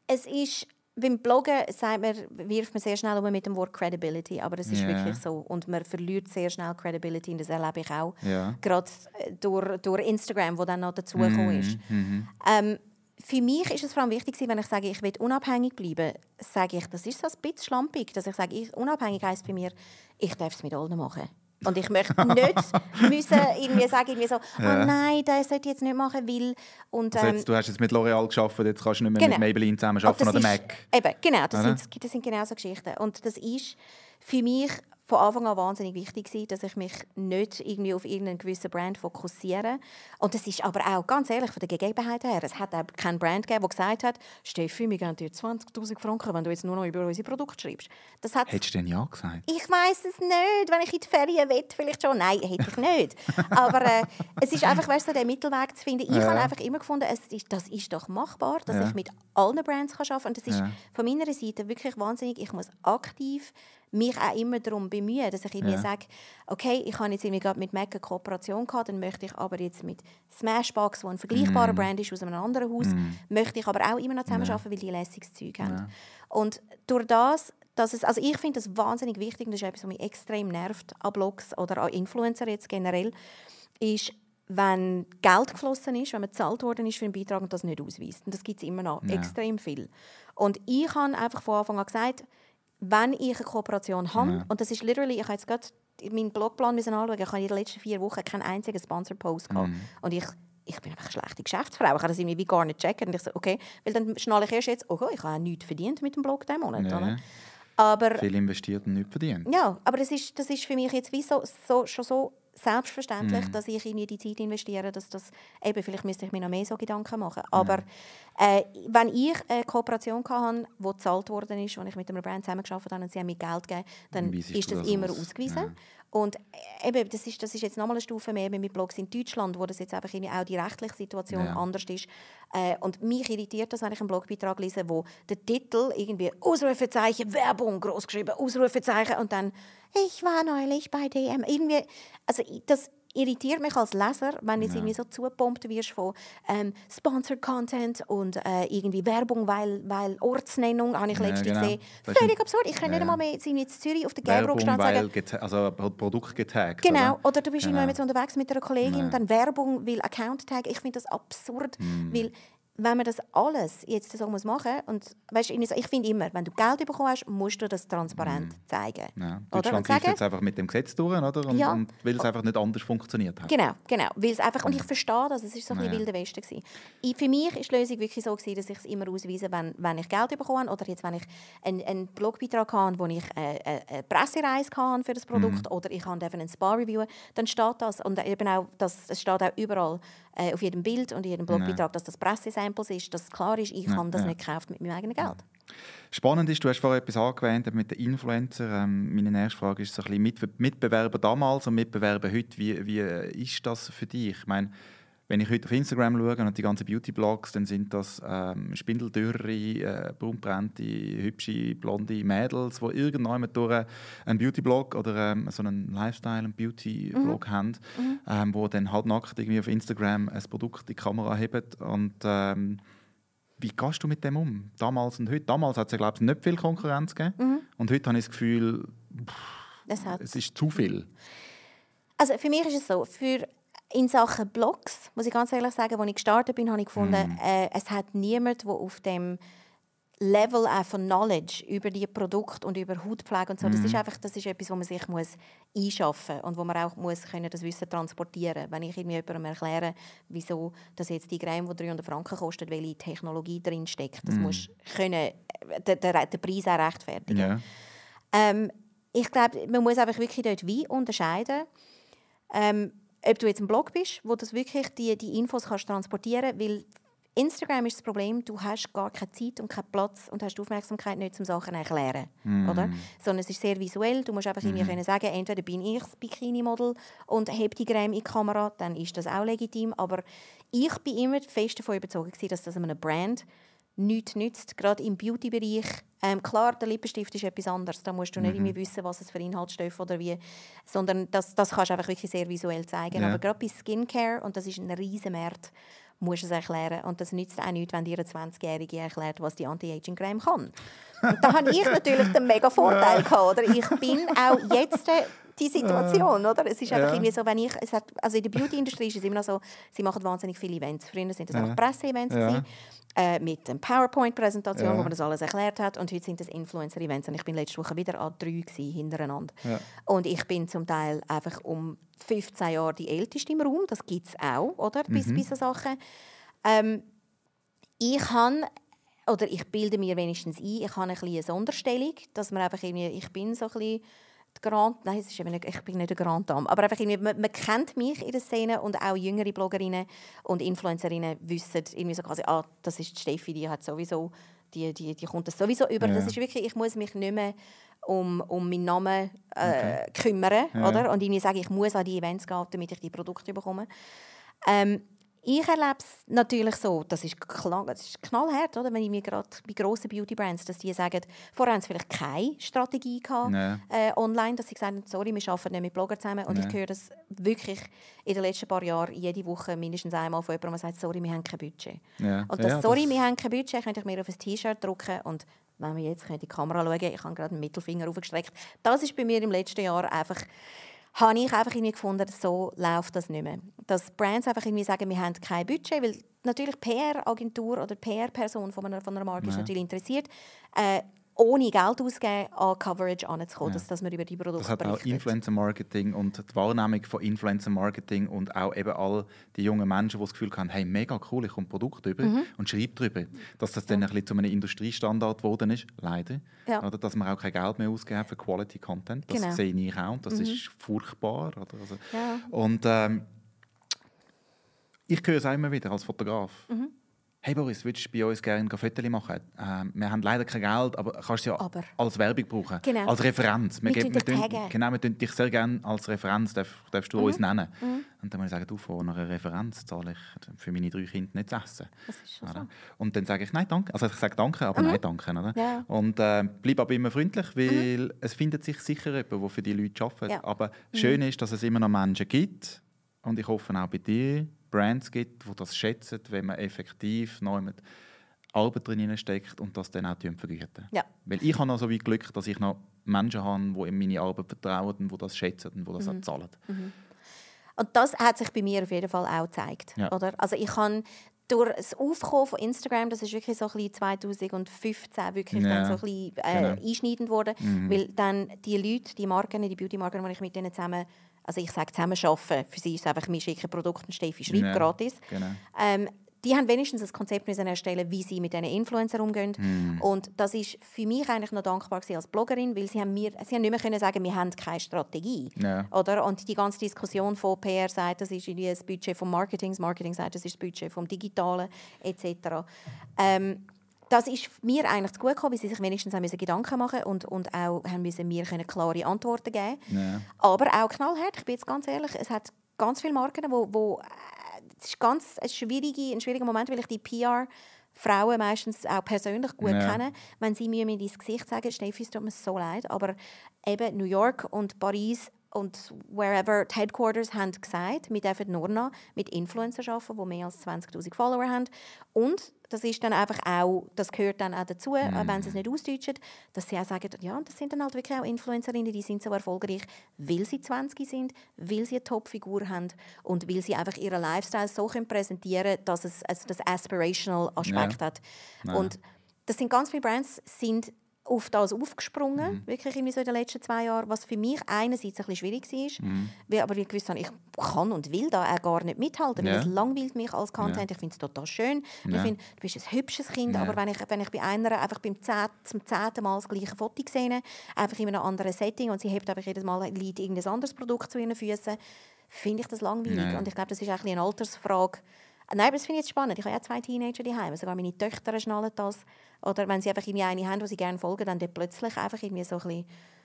Es ist beim Bloggen sagt man, wirft man sehr schnell um mit dem Wort Credibility, aber es ist yeah. wirklich so. Und man verliert sehr schnell Credibility und das erlebe ich auch. Yeah. Gerade äh, durch, durch Instagram, wo dann noch dazugekommen mm ist. Mm ähm, für mich ist es vor allem wichtig, wenn ich sage, ich will unabhängig bleiben, sage ich, das ist so ein bisschen schlampig, dass ich sage, ich, unabhängig heisst bei mir, ich darf es mit allen machen. Und ich möchte nicht müssen irgendwie sagen, irgendwie so, oh nein, das sollte ich jetzt nicht machen, weil... Und, ähm, also jetzt, ähm, du hast jetzt mit L'Oreal geschafft, jetzt kannst du nicht mehr genau. mit Maybelline zusammen arbeiten oder ist, Mac. Eben, genau, das, sind, das sind genau so Geschichten. Und das ist für mich von Anfang an wahnsinnig wichtig gewesen, dass ich mich nicht irgendwie auf irgendeinen gewissen Brand fokussiere. Und das ist aber auch, ganz ehrlich, von der Gegebenheit her, es hat auch keinen Brand gegeben, der gesagt hat, Steffi, wir geben dir 20'000 Franken, wenn du jetzt nur noch über unsere Produkte schreibst. Das Hättest du denn ja gesagt? Ich weiß es nicht. Wenn ich in die Ferien will, vielleicht schon. Nein, hätte ich nicht. aber äh, es ist einfach, weißt du, den Mittelweg zu finden. Ich ja. habe einfach immer gefunden, es ist, das ist doch machbar, dass ja. ich mit allen Brands kann arbeiten kann. Und das ist ja. von meiner Seite wirklich wahnsinnig. Ich muss aktiv mich auch immer darum bemühen, dass ich irgendwie ja. sage, okay, ich habe jetzt irgendwie gerade mit Mac eine Kooperation gehabt, dann möchte ich aber jetzt mit Smashbox, wo ein vergleichbarer mm. Brand ist aus einem anderen Haus, mm. möchte ich aber auch immer noch zusammenarbeiten, ja. weil die lässiges Zeug haben. Ja. Und durch das, dass es, also ich finde das wahnsinnig wichtig, und das ist etwas, was mich extrem nervt an Blogs oder an Influencer jetzt generell, ist, wenn Geld geflossen ist, wenn man bezahlt worden ist für einen Beitrag und das nicht ausweist. Und das gibt es immer noch ja. extrem viel. Und ich habe einfach von Anfang an gesagt, wenn ich eine Kooperation habe, ja. und das ist literally, ich habe jetzt gerade meinen Blogplan anschauen, ich habe in den letzten vier Wochen keinen einzigen Sponsor-Post gehabt. Mhm. Und ich, ich bin einfach eine schlechte Geschäftsfrau. Ich habe das irgendwie gar nicht checken. Und ich so, okay, weil dann schnalle ich erst jetzt, oh, ich habe auch nichts verdient mit dem Blog diesen Monat. Ja. Aber, Viel investiert und nichts verdient. Ja, aber das ist, das ist für mich jetzt wie so, so, schon so selbstverständlich, mm. dass ich in die Zeit investiere, dass das, eben, vielleicht müsste ich mir noch mehr so Gedanken machen. Aber ja. äh, wenn ich eine Kooperation hatte, die gezahlt worden ist, und ich mit einem Brand zusammengearbeitet habe und sie haben mir Geld gegeben, dann ist das immer aus? ausgewiesen. Ja. Und äh, eben, das ist, das ist jetzt nochmal eine Stufe mehr mit Blogs in Deutschland, wo das jetzt einfach auch die rechtliche Situation ja. anders ist. Äh, und mich irritiert das, wenn ich einen Blogbeitrag lese, wo der Titel irgendwie Ausrufezeichen, Werbung, großgeschrieben, Ausrufezeichen und dann ich war neulich bei DM. Irgendwie, also das irritiert mich als Leser, wenn du ja. irgendwie so zugepumpt wirst von ähm, Sponsored Content und äh, irgendwie Werbung, weil, weil Ortsnennung, habe ich ja, letztens genau. gesehen. Völlig absurd. Ich kann ja. nicht einmal mehr in Zürich auf der Gelbrock stehen sagen... also Produkt getaggt. Genau. Oder, oder du bist genau. irgendwann unterwegs mit einer Kollegin und dann Werbung will Account Tag. Ich finde das absurd, hm. weil wenn man das alles jetzt so muss machen und weißt, ich finde immer, wenn du Geld bekommen hast, musst du das transparent mm. zeigen. Ja. Deutschland geht jetzt einfach mit dem Gesetz durch, oder? Und, ja. und weil es einfach nicht anders funktioniert hat. Genau, genau. Weil es einfach, und ich verstehe das, es war so ein ja. wilder Westen. Gewesen. Ich, für mich war die Lösung wirklich so, gewesen, dass ich es immer ausweise, wenn, wenn ich Geld bekomme oder jetzt, wenn ich einen, einen Blogbeitrag habe, wo ich äh, äh, eine Pressereise habe für das Produkt mm. oder ich habe einen Spa-Review, dann steht das und eben auch, das, es steht auch überall äh, auf jedem Bild und jedem Blogbeitrag, dass das Pressesamples ist, dass klar ist, ich habe das nicht gekauft mit meinem eigenen Geld. Spannend ist, du hast vorhin etwas angewähnt mit den Influencern. Ähm, meine nächste Frage ist so ein bisschen Mitbewerber damals und Mitbewerber heute. Wie, wie ist das für dich? Ich meine, wenn ich heute auf Instagram schaue und die ganzen Beauty-Blogs, dann sind das ähm, spindeldürre, äh, braunbrennte, hübsche, blonde Mädels, die irgendwann durch einen Beauty-Blog oder ähm, so einen Lifestyle- und Beauty-Blog mhm. haben, mhm. ähm, wo dann halbnackt irgendwie auf Instagram ein Produkt in die Kamera heben und ähm, wie gehst du mit dem um? Damals und heute. Damals hat es ja, glaube ich, nicht viel Konkurrenz gegeben. Mhm. Und heute habe ich das Gefühl, pff, es ist zu viel. Also für mich ist es so, für in Sachen Blogs, muss ich ganz ehrlich sagen, als ich gestartet bin, habe ich gefunden, mm. äh, es hat niemand, der auf dem Level auch von Knowledge über die Produkte und über Hautpflege und so, mm. das ist einfach das ist etwas, wo man sich muss einschaffen muss und wo man auch muss können das Wissen transportieren Wenn ich irgendwie jemandem erkläre, wieso das jetzt die Creme, die 300 Franken kostet, welche Technologie drin steckt, das mm. muss können, den, den, den Preis auch rechtfertigen. Yeah. Ähm, ich glaube, man muss einfach wirklich dort wie unterscheiden. Ähm, ob du jetzt ein Blog bist, wo das wirklich die, die Infos kannst transportieren weil Instagram ist das Problem, du hast gar keine Zeit und keinen Platz und hast die Aufmerksamkeit nicht zum Sachen erklären, mm. oder? Sondern es ist sehr visuell. Du musst einfach mm. irgendwie sagen, entweder bin ich das Bikini-Model und heb die Creme in die Kamera, dann ist das auch legitim. Aber ich bin immer fest davon überzeugt, dass das einem Brand nichts nützt, gerade im Beauty-Bereich. Ähm, klar, der Lippenstift ist etwas anderes. Da musst du nicht mhm. wissen, was es für Inhaltsstoffe oder wie, sondern das, das kannst du einfach wirklich sehr visuell zeigen. Ja. Aber gerade bei Skincare, und das ist ein riesen Markt, musst du es erklären. Und das nützt auch nichts, wenn dir eine 20-Jährige erklärt, was die Anti-Aging-Creme kann. Und da habe ich natürlich den mega Vorteil gehabt, oder? Ich bin auch jetzt die Situation, oder? Es ist einfach ja. irgendwie so, wenn ich, es hat, also in der Beauty-Industrie ist es immer noch so, sie machen wahnsinnig viele Events. Früher sind das ja. auch Presse-Events ja. äh, mit einer PowerPoint-Präsentation, ja. wo man das alles erklärt hat. Und heute sind das Influencer-Events. Und ich bin letzte Woche wieder an drei gewesen, hintereinander. Und ich bin zum Teil einfach um 15 Jahre die Älteste im Raum. Das gibt es auch, oder? Bis, mhm. bis so Sachen. Ähm, ich habe oder ich bilde mir wenigstens ein, ich habe eine kleine Sonderstellung, dass man einfach irgendwie, ich bin so ein bisschen Grand, nein, ist eben nicht, ich bin nicht eine Grand Dame, aber einfach irgendwie, man, man, kennt mich in der Szene und auch jüngere Bloggerinnen und Influencerinnen wissen irgendwie so quasi, ah, das ist die Steffi, die hat sowieso, die, die, die kommt das sowieso über. Ja. Das ist wirklich, ich muss mich nicht mehr um, um meinen Namen äh, okay. kümmern, ja. oder? Und irgendwie sagen, ich muss an die Events gehen, damit ich die Produkte bekomme. Ähm, ich erlebe es natürlich so, das ist, das ist knallhart, oder? wenn ich mir gerade bei grossen Beauty-Brands, dass die sagen, vorher haben sie vielleicht keine Strategie gehabt, nee. äh, online, dass sie gesagt haben, sorry, wir arbeiten nicht mit Bloggern zusammen. Und nee. ich höre das wirklich in den letzten paar Jahren jede Woche mindestens einmal von jemandem, der sagt, sorry, wir haben kein Budget. Ja. Und das ja, «Sorry, das... wir haben kein Budget» könnte ich mir auf ein T-Shirt drucken und wenn wir jetzt in die Kamera schauen, ich habe gerade den Mittelfinger aufgestreckt. Das ist bei mir im letzten Jahr einfach habe ich einfach irgendwie gefunden, so läuft das nicht mehr. Dass Brands einfach irgendwie sagen, wir haben kein Budget, weil natürlich PR-Agentur oder PR-Person von einer, von einer Marke ja. ist natürlich interessiert. Äh, ohne Geld ausgeben, an Coverage anzukommen, ja. dass, dass man über die Produkte Das hat berichtet. auch Influencer-Marketing und die Wahrnehmung von Influencer-Marketing und auch eben all die jungen Menschen, die das Gefühl haben, hey, mega cool, ich komme Produkt über mhm. und schreibe darüber. Dass das dann ja. ein bisschen zu einem Industriestandard geworden ist, leider. Ja. Oder, dass man auch kein Geld mehr ausgeben für Quality-Content. Das genau. sehe ich auch und das mhm. ist furchtbar. Oder? Also, ja. Und ähm, ich höre es auch immer wieder als Fotograf. Mhm hey Boris, würdest du bei uns gerne ein Fotos machen? Ähm, wir haben leider kein Geld, aber kannst du ja aber. als Werbung brauchen, genau. als Referenz. Wir, wir, wir tun, genau, wir tun dich sehr gerne als Referenz, darf, darfst du mhm. uns nennen. Mhm. Und dann muss ich sagen, du, von einer Referenz zahle ich für meine drei Kinder nicht zu essen. Das ist schon so. Und dann sage ich, nein, danke. Also ich sage danke, aber mhm. nein, danke. Oder? Ja. Und äh, bleib aber immer freundlich, weil mhm. es findet sich sicher jemand, der für die Leute arbeitet. Ja. Aber mhm. schön ist, dass es immer noch Menschen gibt, und ich hoffe auch bei dir, Brands gibt, die das schätzen, wenn man effektiv noch mit Arbeit drin steckt und das dann auch vergüten. Ja. Weil ich habe noch so wie Glück, dass ich noch Menschen habe, die in meine Arbeit vertrauen und die das schätzen und die das mhm. auch zahlen. Mhm. Und das hat sich bei mir auf jeden Fall auch gezeigt. Ja. Oder? Also ich habe durch das Aufkommen von Instagram, das ist wirklich so ein bisschen 2015 wirklich ja. dann so ein bisschen, äh, genau. einschneidend geworden, mhm. weil dann die Leute, die Marken, die Beauty-Marken, die ich mit denen zusammen also ich sage zusammen arbeiten, für sie ist es einfach, wir schicken Produkte und Steffi schreibt ja, gratis. Genau. Ähm, die haben wenigstens ein Konzept müssen erstellen, wie sie mit diesen Influencern umgehen. Mm. Und das ist für mich eigentlich noch dankbar als Bloggerin, weil sie haben mir, sie haben nicht mehr können sagen, wir haben keine Strategie, ja. oder? Und die ganze Diskussion von PR sagt, das ist das Budget vom Marketing, das Marketing sagt, das ist das Budget vom Digitalen etc. Ähm, das ist mir eigentlich zu gut gekommen, weil sie sich wenigstens haben Gedanken machen und, und auch haben müssen mir können klare Antworten geben ja. Aber auch knallhart, ich bin jetzt ganz ehrlich, es hat ganz viele Marken, wo, wo äh, es ist ganz ein, schwierige, ein schwieriger Moment, weil ich die PR Frauen meistens auch persönlich gut ja. kennen, wenn sie mir ins Gesicht sagen, Steffi, es tut mir so leid, aber eben New York und Paris und wherever die Headquarters haben gesagt, wir dürfen nur noch mit Influencern arbeiten, die mehr als 20'000 Follower haben. Und das ist dann einfach auch, das gehört dann auch dazu, mm. wenn sie es nicht ausdeutschen, dass sie auch sagen, ja, das sind dann halt wirklich auch Influencerinnen, die sind so erfolgreich, weil sie 20 sind, weil sie eine Top-Figur haben und weil sie einfach ihren Lifestyle so können präsentieren können, dass es also das aspirational Aspekt ja. hat. Ja. Und das sind ganz viele Brands, sind auf das aufgesprungen, mhm. wirklich irgendwie so in den letzten zwei Jahren, was für mich einerseits ein bisschen schwierig war, mhm. weil aber ich gewusst habe, ich kann und will da auch gar nicht mithalten, ja. weil es langweilt mich als Content, ja. ich finde es total schön, ja. ich finde, du bist ein hübsches Kind, aber wenn ich, wenn ich bei einer einfach beim zehn, zum zehnten Mal das gleiche Foto sehe, einfach in einem anderen Setting und sie hebt einfach jedes Mal liegt irgendein anderes Produkt zu ihren Füßen, finde ich das langweilig und ich glaube, das ist eigentlich eine Altersfrage, Nein, aber das finde ich jetzt spannend. Ich habe ja zwei Teenager daheim. Sogar meine Töchter schnallen das. Oder wenn sie einfach irgendwie eine haben, die sie gerne folgen, dann plötzlich einfach irgendwie so ein bisschen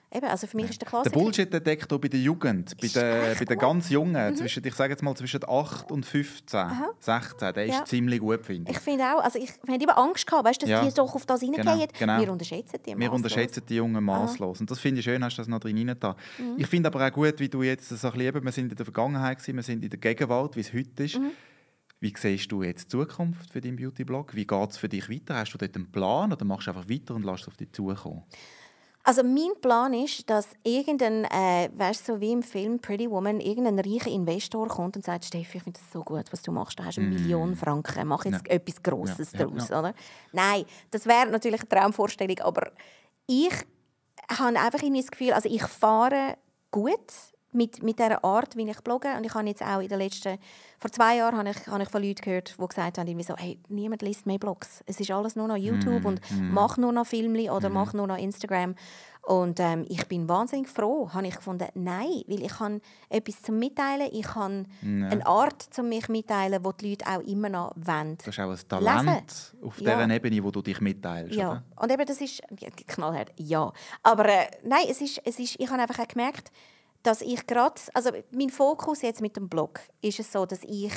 Eben, also für mich ist der Klassiker... Der Bullshit-Detektor bei der Jugend, bei den, bei den ganz Jungen, mhm. zwischen, ich sage jetzt mal zwischen 8 und 15, Aha. 16, der ist ja. ziemlich gut, finde ich. Ich finde auch, also ich habe immer Angst gehabt, weißt, dass ja. die doch auf das reingehen. Genau, genau. Wir unterschätzen die Wir unterschätzen die Jungen maßlos. Und das finde ich schön, hast du das noch drin da. Mhm. Ich finde aber auch gut, wie du jetzt so ein bisschen, wir sind in der Vergangenheit, wir sind in der Gegenwart, wie es heute ist. Mhm. Wie siehst du jetzt die Zukunft für deinen Beauty-Blog? Wie geht es für dich weiter? Hast du dort einen Plan oder machst du einfach weiter und lässt es auf dich zukommen? Also mein Plan ist, dass irgendein, äh, weißt so wie im Film Pretty Woman, irgendein reicher Investor kommt und sagt, Steffi, ich finde das so gut, was du machst. Du hast eine mm. Million Franken, mach jetzt ja. etwas Grosses ja, daraus, ja, oder? Nein, das wäre natürlich eine Traumvorstellung, aber ich habe einfach das Gefühl, also ich fahre gut mit, mit dieser Art, wie ich blogge. Und ich habe jetzt auch in den letzten, vor zwei Jahren habe ich, habe ich von Leuten gehört, die gesagt haben, so, hey, niemand liest mehr Blogs. Es ist alles nur noch YouTube mm, und mm. mach nur noch Filme oder mm. mach nur noch Instagram. Und ähm, ich bin wahnsinnig froh, habe ich gefunden, nein, weil ich habe etwas zum Mitteilen, ich habe ja. eine Art zum mich mitteilen, wo die Leute auch immer noch wollen. Das ist auch ein Talent lesen. auf ja. dieser Ebene, wo du dich mitteilst. Ja, oder? und eben das ist knallhart, ja. Aber äh, nein, es ist, es ist, ich habe einfach auch gemerkt, dass ich gerade, also mein Fokus jetzt mit dem Blog ist es so, dass ich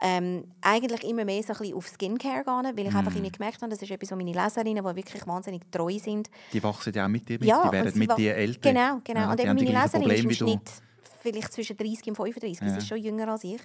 ähm, eigentlich immer mehr so ein auf Skincare gehen, weil ich mm. einfach gemerkt habe, das ist etwas, was meine Leserinnen, die wirklich wahnsinnig treu sind. Die wachsen ja auch mit dir mit, ja, die werden mit dir älter. Genau, genau. Ja, und eben meine Leserin ist im Schnitt vielleicht zwischen 30 und 35, ja. sie ist schon jünger als ich.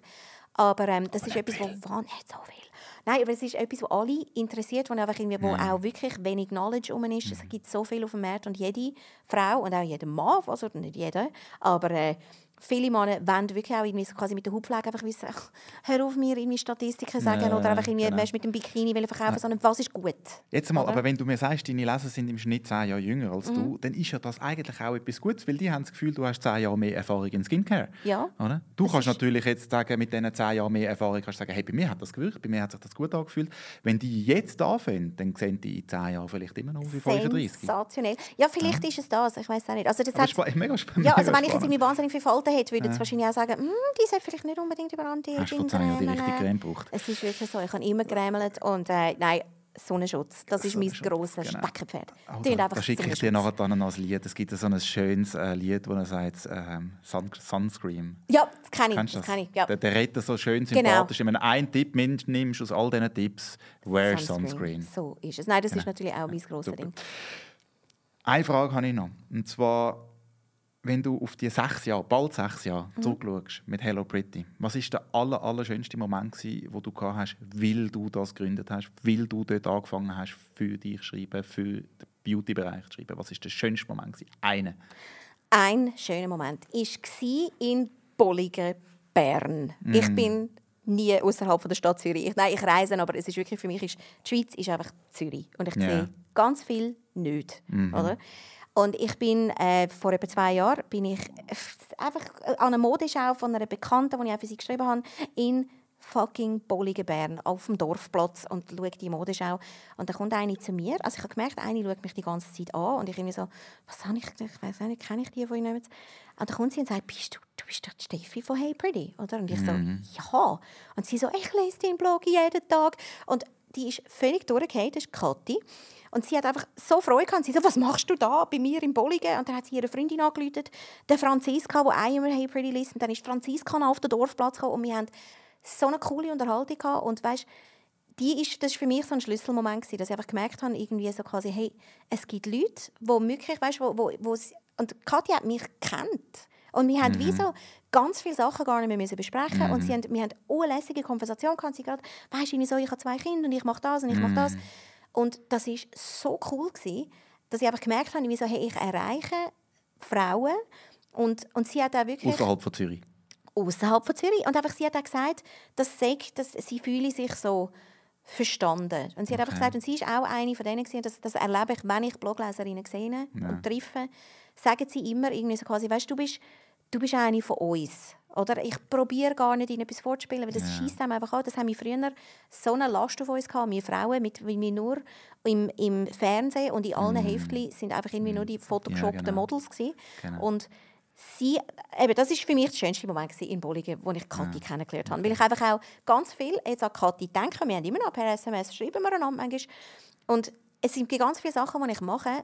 Aber ähm, das aber ist etwas, was wahnsinnig so viel. Nein, aber es ist etwas, was alle interessiert, wo, einfach irgendwie, wo ja. auch wirklich wenig Knowledge um ist. Mhm. Es gibt so viel auf dem Markt und jede Frau und auch jeder Mann, also nicht jeder, aber äh, viele Männer wollen wirklich auch irgendwie so quasi mit der Hautpflege einfach wissen, ach, hör auf mir irgendwie Statistiken sagen ja, oder einfach irgendwie, genau. mit dem Bikini will verkaufen, ja. sondern was ist gut. Jetzt mal, oder? aber wenn du mir sagst, deine Leser sind im Schnitt zehn Jahre jünger als mhm. du, dann ist ja das eigentlich auch etwas Gutes, weil die haben das Gefühl, du hast zehn Jahre mehr Erfahrung in Skincare. Ja. Oder? Du das kannst natürlich jetzt sagen, mit diesen zehn Jahren mehr Erfahrung, kannst sagen, hey, bei mir hat das gewirkt, bei mir hat sich das gut angefühlt. Wenn die jetzt anfangen, dann sehen die in zehn Jahren vielleicht immer noch wie 35. Sensationell. Ja, vielleicht ja. ist es das, ich weiß auch nicht. Also das hat, mega spannend. Ja, also wenn ich jetzt irgendwie wahnsinnig viel Falten hätte, würde es wahrscheinlich auch sagen, hm, die sollte vielleicht nicht unbedingt über Anti-Aging Hast du die richtige Creme gebraucht? Es ist wirklich so, ich habe immer gerämelt und äh, nein, Sonnenschutz. Das ist mein grosses genau. Steckenpferd. Oh, da, da schicke ich dir nachher dann noch ein Lied. Es gibt so ein schönes äh, Lied, wo er sagt, ähm, Sun Sunscreen. Ja, das kenne ich. Das? Das ich ja. Der, der redet so schön sympathisch. Genau. Wenn du einen Tipp nimmst aus all diesen Tipps, wear Sunscreen. Sunscreen. So ist es. Nein, das genau. ist natürlich auch mein grosses Ding. Eine Frage habe ich noch. Und zwar wenn du auf die sechs Jahre, bald sechs Jahre mhm. zurückschaust mit Hello Pretty, was ist der aller, aller schönste Moment gewesen, wo du gehabt hast, weil du das gegründet hast, weil du dort angefangen hast, für dich zu schreiben, für den Beauty-Bereich zu schreiben? Was ist der schönste Moment gewesen? Eine. Ein schöner Moment war in Bolligen, Bern. Mhm. Ich bin nie außerhalb der Stadt Zürich. Nein, ich reise, aber es ist wirklich für mich ist die Schweiz ist einfach Zürich und ich yeah. sehe ganz viel nicht, mhm. oder? Und ich bin äh, vor etwa zwei Jahren bin ich einfach an einer Modeschau von einer Bekannten, die ich auch für sie geschrieben habe, in fucking Bolligen Bern auf dem Dorfplatz und schaue die Modeschau. Und dann kommt eine zu mir. Also ich habe gemerkt, eine schaut mich die ganze Zeit an und ich irgendwie so, was habe ich, ich weiß nicht, kenne ich die von Ihnen? Und dann kommt sie und sagt, bist du, du bist doch die Steffi von Hey Pretty, oder? Und ich mhm. so, ja. Und sie so, ich lese deinen Blog jeden Tag. Und die ist völlig durchgefallen, das ist Kathi. Und sie hat einfach so Freude gehabt. Sie so, was machst du da bei mir in Bolligen? Und dann hat sie ihre Freundin angerufen, der Franziska, die auch immer «Hey Pretty» liest. Und dann ist Franziska auf den Dorfplatz gekommen und wir haben so eine coole Unterhaltung gehabt. Und weißt, die ist, das war für mich so ein Schlüsselmoment, gewesen, dass ich einfach gemerkt habe, irgendwie so quasi, hey, es gibt Leute, die wirklich, weißt, wo, wo, wo und Katja hat mich kennt. Und wir haben mhm. wie so ganz viele Sachen gar nicht mehr müssen besprechen mhm. und sie haben, wir haben eine lässige Konversation gehabt. Sie gerade, weißt du, so, ich habe zwei Kinder und ich mache das und ich mache das. Mhm. Und das war so cool, gewesen, dass ich einfach gemerkt habe, wie so, hey, ich erreiche Frauen. Und, und sie hat auch wirklich... Außerhalb von Zürich? Außerhalb von Zürich. Und einfach, sie hat auch gesagt, dass, sie, dass sie fühle sich so verstanden. Und sie hat einfach gesagt, und sie ist auch eine von denen, das, das erlebe ich, wenn ich Blogleserinnen sehe ja. und treffe, sagen sie immer irgendwie so quasi, weißt du, bist, du bist eine von uns. Oder ich probiere gar nicht, ihnen etwas vorzuspielen, weil das ja. schießt einem einfach an. Das haben wir früher so eine Last auf uns gehabt, wir Frauen, mit, weil wir nur im, im Fernsehen und in allen mm. Heftchen sind einfach irgendwie nur die photoshoppten ja, genau. Models gewesen. Genau. Und sie, eben, das ist für mich der schönste Moment in Bolligen, wo ich Kathi ja. kennengelernt habe. Weil ich einfach auch ganz viel jetzt an Kathi denke. Wir haben immer noch per SMS, schreiben wir einander manchmal. Und es sind ganz viele Sachen, die ich mache,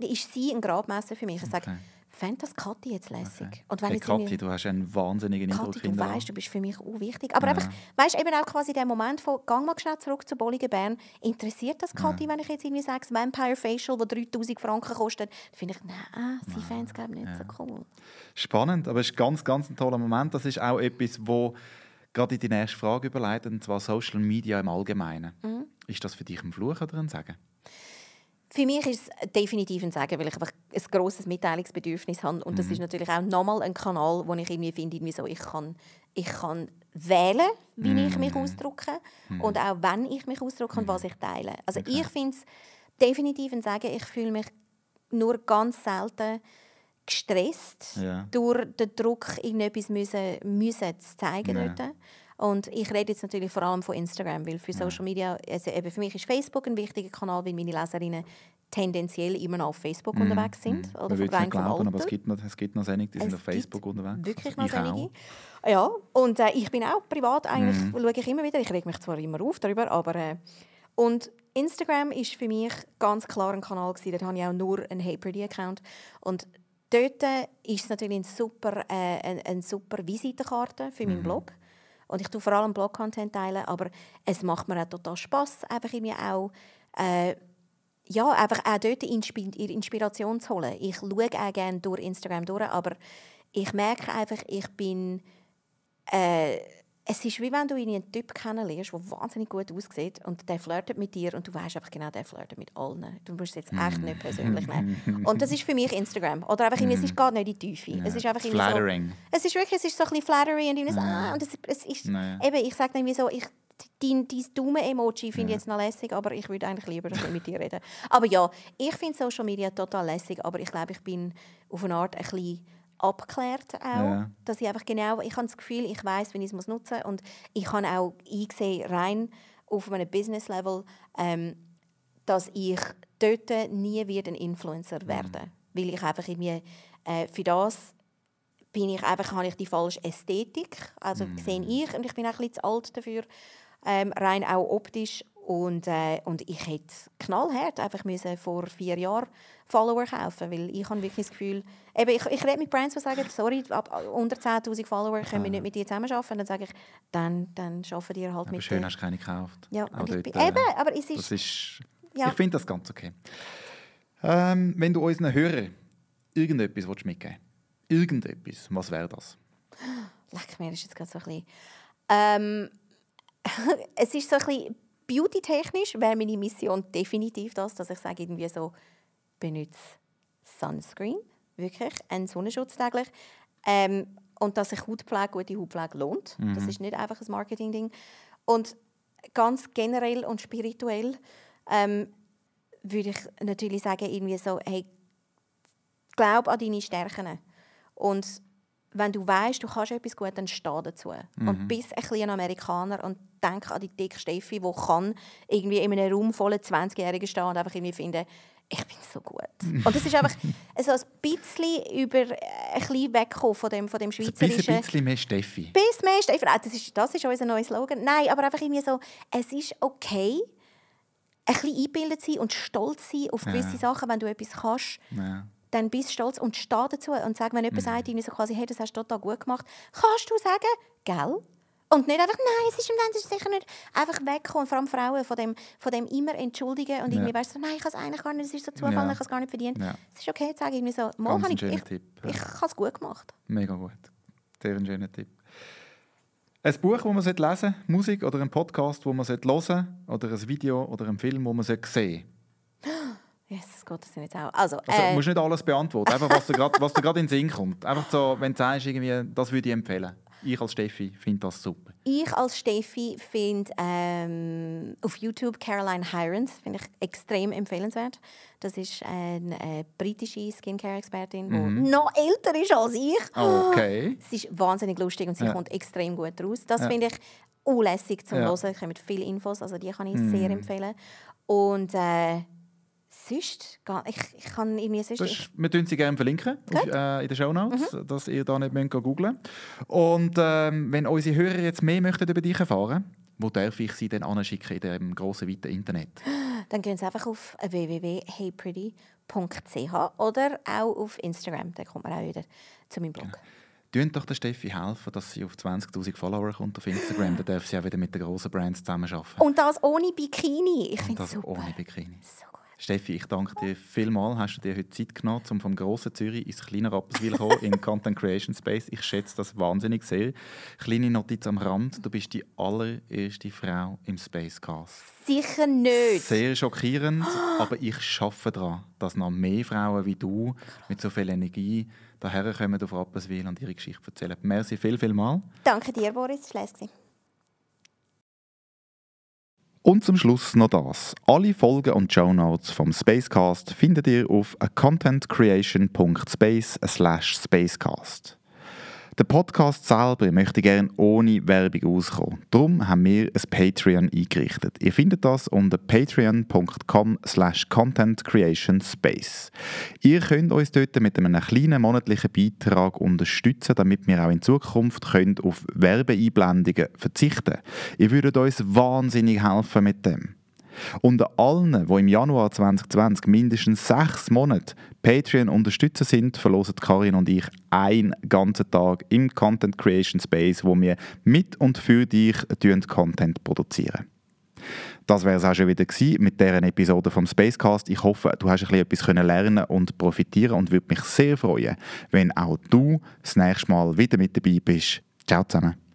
ist sie ein Gradmesser für mich. Ich sage, okay fände das Kathi jetzt lässig. Okay. Und wenn hey, Kathi, du hast einen wahnsinnigen Eindruck. Kathi, du weißt, du bist für mich auch wichtig. Aber ja. einfach, weißt eben auch quasi der Moment von, gang mal schnell zurück zu Bolligen Bern, interessiert das Kathi, ja. wenn ich jetzt irgendwie sage, das Vampire Facial, das 3000 Franken kostet, finde ich, nein, sie fände es glaube ich nicht ja. so cool. Spannend, aber es ist ganz, ganz ein toller Moment. Das ist auch etwas, wo gerade in die nächste Frage überleitet, und zwar Social Media im Allgemeinen. Mhm. Ist das für dich ein Fluch oder ein Segen? Für mich ist es definitiv ein Sagen, weil ich einfach ein grosses Mitteilungsbedürfnis habe. Und das mhm. ist natürlich auch nochmal ein Kanal, wo ich irgendwie finde, irgendwie so, ich, kann, ich kann wählen, wie mhm. ich mich ausdrücke mhm. und auch wenn ich mich ausdrücke und was ich teile. Also okay. ich finde es definitiv ein Sagen. Ich fühle mich nur ganz selten gestresst Ja. durch den Druck, irgendetwas müssen, müssen zu zeigen Ja. dort. Und ich rede jetzt natürlich vor allem von Instagram, weil für Social Media, also eben für mich ist Facebook ein wichtiger Kanal, weil meine Leserinnen tendenziell immer noch auf Facebook unterwegs sind. Oder Man würde es nicht glauben, aber es gibt noch, es gibt noch einige, die sind Es auf Facebook unterwegs. Wirklich noch ich einige. Ja, und äh, ich bin auch privat eigentlich, Mhm. schaue ich immer wieder, ich reg mich zwar immer auf darüber, aber äh, und Instagram ist für mich ganz klar ein Kanal gewesen, dort habe ich auch nur einen Hey Pretty Account und dort äh, ist es natürlich ein super, äh, eine, eine super Visitenkarte für Mhm. meinen Blog und ich tue vor allem Blog-Content teilen, aber es macht mir auch total Spaß, einfach irgendwie auch äh, ja, einfach auch dort ihre Inspiration zu holen. Ich schaue auch gerne durch Instagram durch, aber ich merke einfach, ich bin... Äh, es ist wie wenn du einen Typ kennenlernst, der wahnsinnig gut aussieht und der flirtet mit dir und du weißt einfach genau, der flirtet mit allen. Du musst es jetzt echt nicht persönlich nehmen. Und das ist für mich Instagram. Oder einfach, irgendwie, es ist gar nicht in die Tiefe. Es ist einfach irgendwie so, Flattering. es ist wirklich, es ist so ein bisschen flattery und, irgendwie so, ah, und es, es ist, Ja. eben, ich sage dann irgendwie so, ich, dein, dein Daumen-Emoji finde ich jetzt noch lässig, aber ich würde eigentlich lieber mit dir reden. Aber ja, ich finde Social Media total lässig, aber ich glaube, ich bin auf eine Art ein bisschen abgeklärt auch, Ja. dass ich einfach genau, ich habe das Gefühl, ich weiß, wenn ich es muss nutzen und ich habe auch eingesehen, rein auf einem Business-Level, ähm, dass ich dort nie wieder ein Influencer werden weil ich einfach irgendwie äh, für das bin ich einfach, habe ich die falsche Ästhetik, also sehe ich und ich bin auch ein bisschen zu alt dafür, ähm, rein auch optisch und, äh, und ich hätte knallhart einfach müssen vor vier Jahren Follower kaufen, weil ich habe wirklich das Gefühl, eben, ich, ich rede mit Brands, die sagen, sorry, ab unter 10'000 Follower können wir nicht mit dir zusammenarbeiten, dann sage ich, dann, dann arbeiten die halt Aber mit schön dir. hast du keine gekauft. Ja, Auch dort, bin, äh, eben, aber es ist, ist, Ja. Ich finde das ganz okay. Ähm, wenn du unseren Hörern irgendetwas willst mitgeben irgendetwas, was wäre das? leck mir, ist jetzt gerade so ein bisschen, ähm, es ist so ein bisschen beauty-technisch, wäre meine Mission definitiv das, dass ich sage, irgendwie so, benutze Sunscreen, wirklich, einen Sonnenschutz täglich. Ähm, und dass sich Hautpflege, gute Hautpflege lohnt. Das ist nicht einfach ein Marketing-Ding. Und ganz generell und spirituell ähm, würde ich natürlich sagen, irgendwie so, hey, glaub an deine Stärken. Und wenn du weißt, du kannst etwas gut, dann steh dazu. Und bist ein kleiner Amerikaner und denk an die dicke Steffi, die kann irgendwie in einem Raum voller 20-Jährigen stehen und einfach irgendwie finden, ich bin so gut. und das ist einfach so ein bisschen über äh, ein bisschen wegkommen von dem, von dem Also ein schweizerischen bisschen, bisschen mehr Steffi. bis mehr Steffi. Das ist, das ist unser neuer Slogan. Nein, aber einfach irgendwie so, es ist okay, ein bisschen eingebildet sein und stolz sein auf gewisse Ja. Sachen, wenn du etwas kannst Ja. dann bist du stolz und steh dazu und sag, wenn Mhm. jemand sagt, irgendwie so quasi, hey, das hast du total gut gemacht, kannst du sagen, gell? Und nicht einfach, nein, es ist im Land, das ist sicher nicht. Einfach wegkommen, vor allem Frauen, von dem, von dem immer entschuldigen und irgendwie Ja. weißt du, nein, ich habe es eigentlich gar nicht, es ist so Zufall, Ja. ich habe es gar nicht verdient. Ja. Es ist okay zu sagen, irgendwie so, mal habe ich, ich, Tipp. ich, Ja. habe es gut gemacht. Mega gut. Sehr ein schöner Tipp. Ein Buch, das man lesen sollte, Musik oder ein Podcast, wo man hören sollte, oder ein Video oder ein Film, wo man sehen sollte. Jesus Gott, das sind jetzt auch. Also, Also, äh, du musst nicht alles beantworten, einfach was dir gerade was dir gerade in den Sinn kommt. Einfach so, wenn du sagst, irgendwie, das würde ich empfehlen. Ich als Steffi finde das super. Ich als Steffi finde ähm, auf YouTube Caroline Hirons finde ich extrem empfehlenswert. Das ist eine äh, britische Skincare-Expertin, die noch älter ist als ich. Okay. Sie ist wahnsinnig lustig und sie Ja. kommt extrem gut raus. Das Ja. finde ich unlässig zum Ja. Hören. Es kommen viele Infos, also die kann ich sehr empfehlen. Und äh, sonst, ga- ich, ich kann irgendwie sonst... Das ist, wir tun sie gerne verlinken auf, äh, in den Show Notes, Mhm. dass ihr da nicht müsst googeln Und ähm, wenn unsere Hörer jetzt mehr möchten über dich erfahren, wo darf ich sie denn anschicken in dem grossen, weiten Internet? Dann gehen Sie einfach auf www.heypretty.ch oder auch auf Instagram. Da kommt man auch wieder zu meinem Blog. Tönt doch der Steffi helfen, dass sie auf 20'000 Follower kommt auf Instagram. Dann darf sie auch wieder mit den grossen Brands zusammenarbeiten. Und das ohne Bikini. Ich finde es super. ohne Bikini. So. Steffi, ich danke dir vielmals. Hast du dir heute Zeit genommen, um vom grossen Zürich ins kleine Rapperswil zu kommen, in Content Creation Space. Ich schätze das wahnsinnig sehr. Kleine Notiz am Rand. Du bist die allererste Frau im Spacecast. Sicher nicht. Sehr schockierend, aber ich schaffe daran, dass noch mehr Frauen wie du mit so viel Energie daherkommen auf Rapperswil und ihre Geschichte erzählen. Merci viel, viel mal. Danke dir, Boris. Das war. Und zum Schluss noch das. Alle Folgen und Show Notes vom Spacecast findet ihr auf contentcreation.space spacecast. Der Podcast selber möchte gerne ohne Werbung auskommen. Darum haben wir ein Patreon eingerichtet. Ihr findet das unter patreon.com slash contentcreationspace. Ihr könnt uns dort mit einem kleinen monatlichen Beitrag unterstützen, damit wir auch in Zukunft können auf Werbeeinblendungen verzichten. Ihr würdet uns wahnsinnig helfen mit dem. Unter allen, die im Januar 2020 mindestens sechs Monate Patreon unterstützen sind, verlosen Karin und ich einen ganzen Tag im Content Creation Space, wo wir mit und für dich Content produzieren. Das wäre es auch schon wieder gewesen mit dieser Episode vom Spacecast. Ich hoffe, du hast ein bisschen etwas lernen und profitieren und würde mich sehr freuen, wenn auch du das nächste Mal wieder mit dabei bist. Ciao zusammen.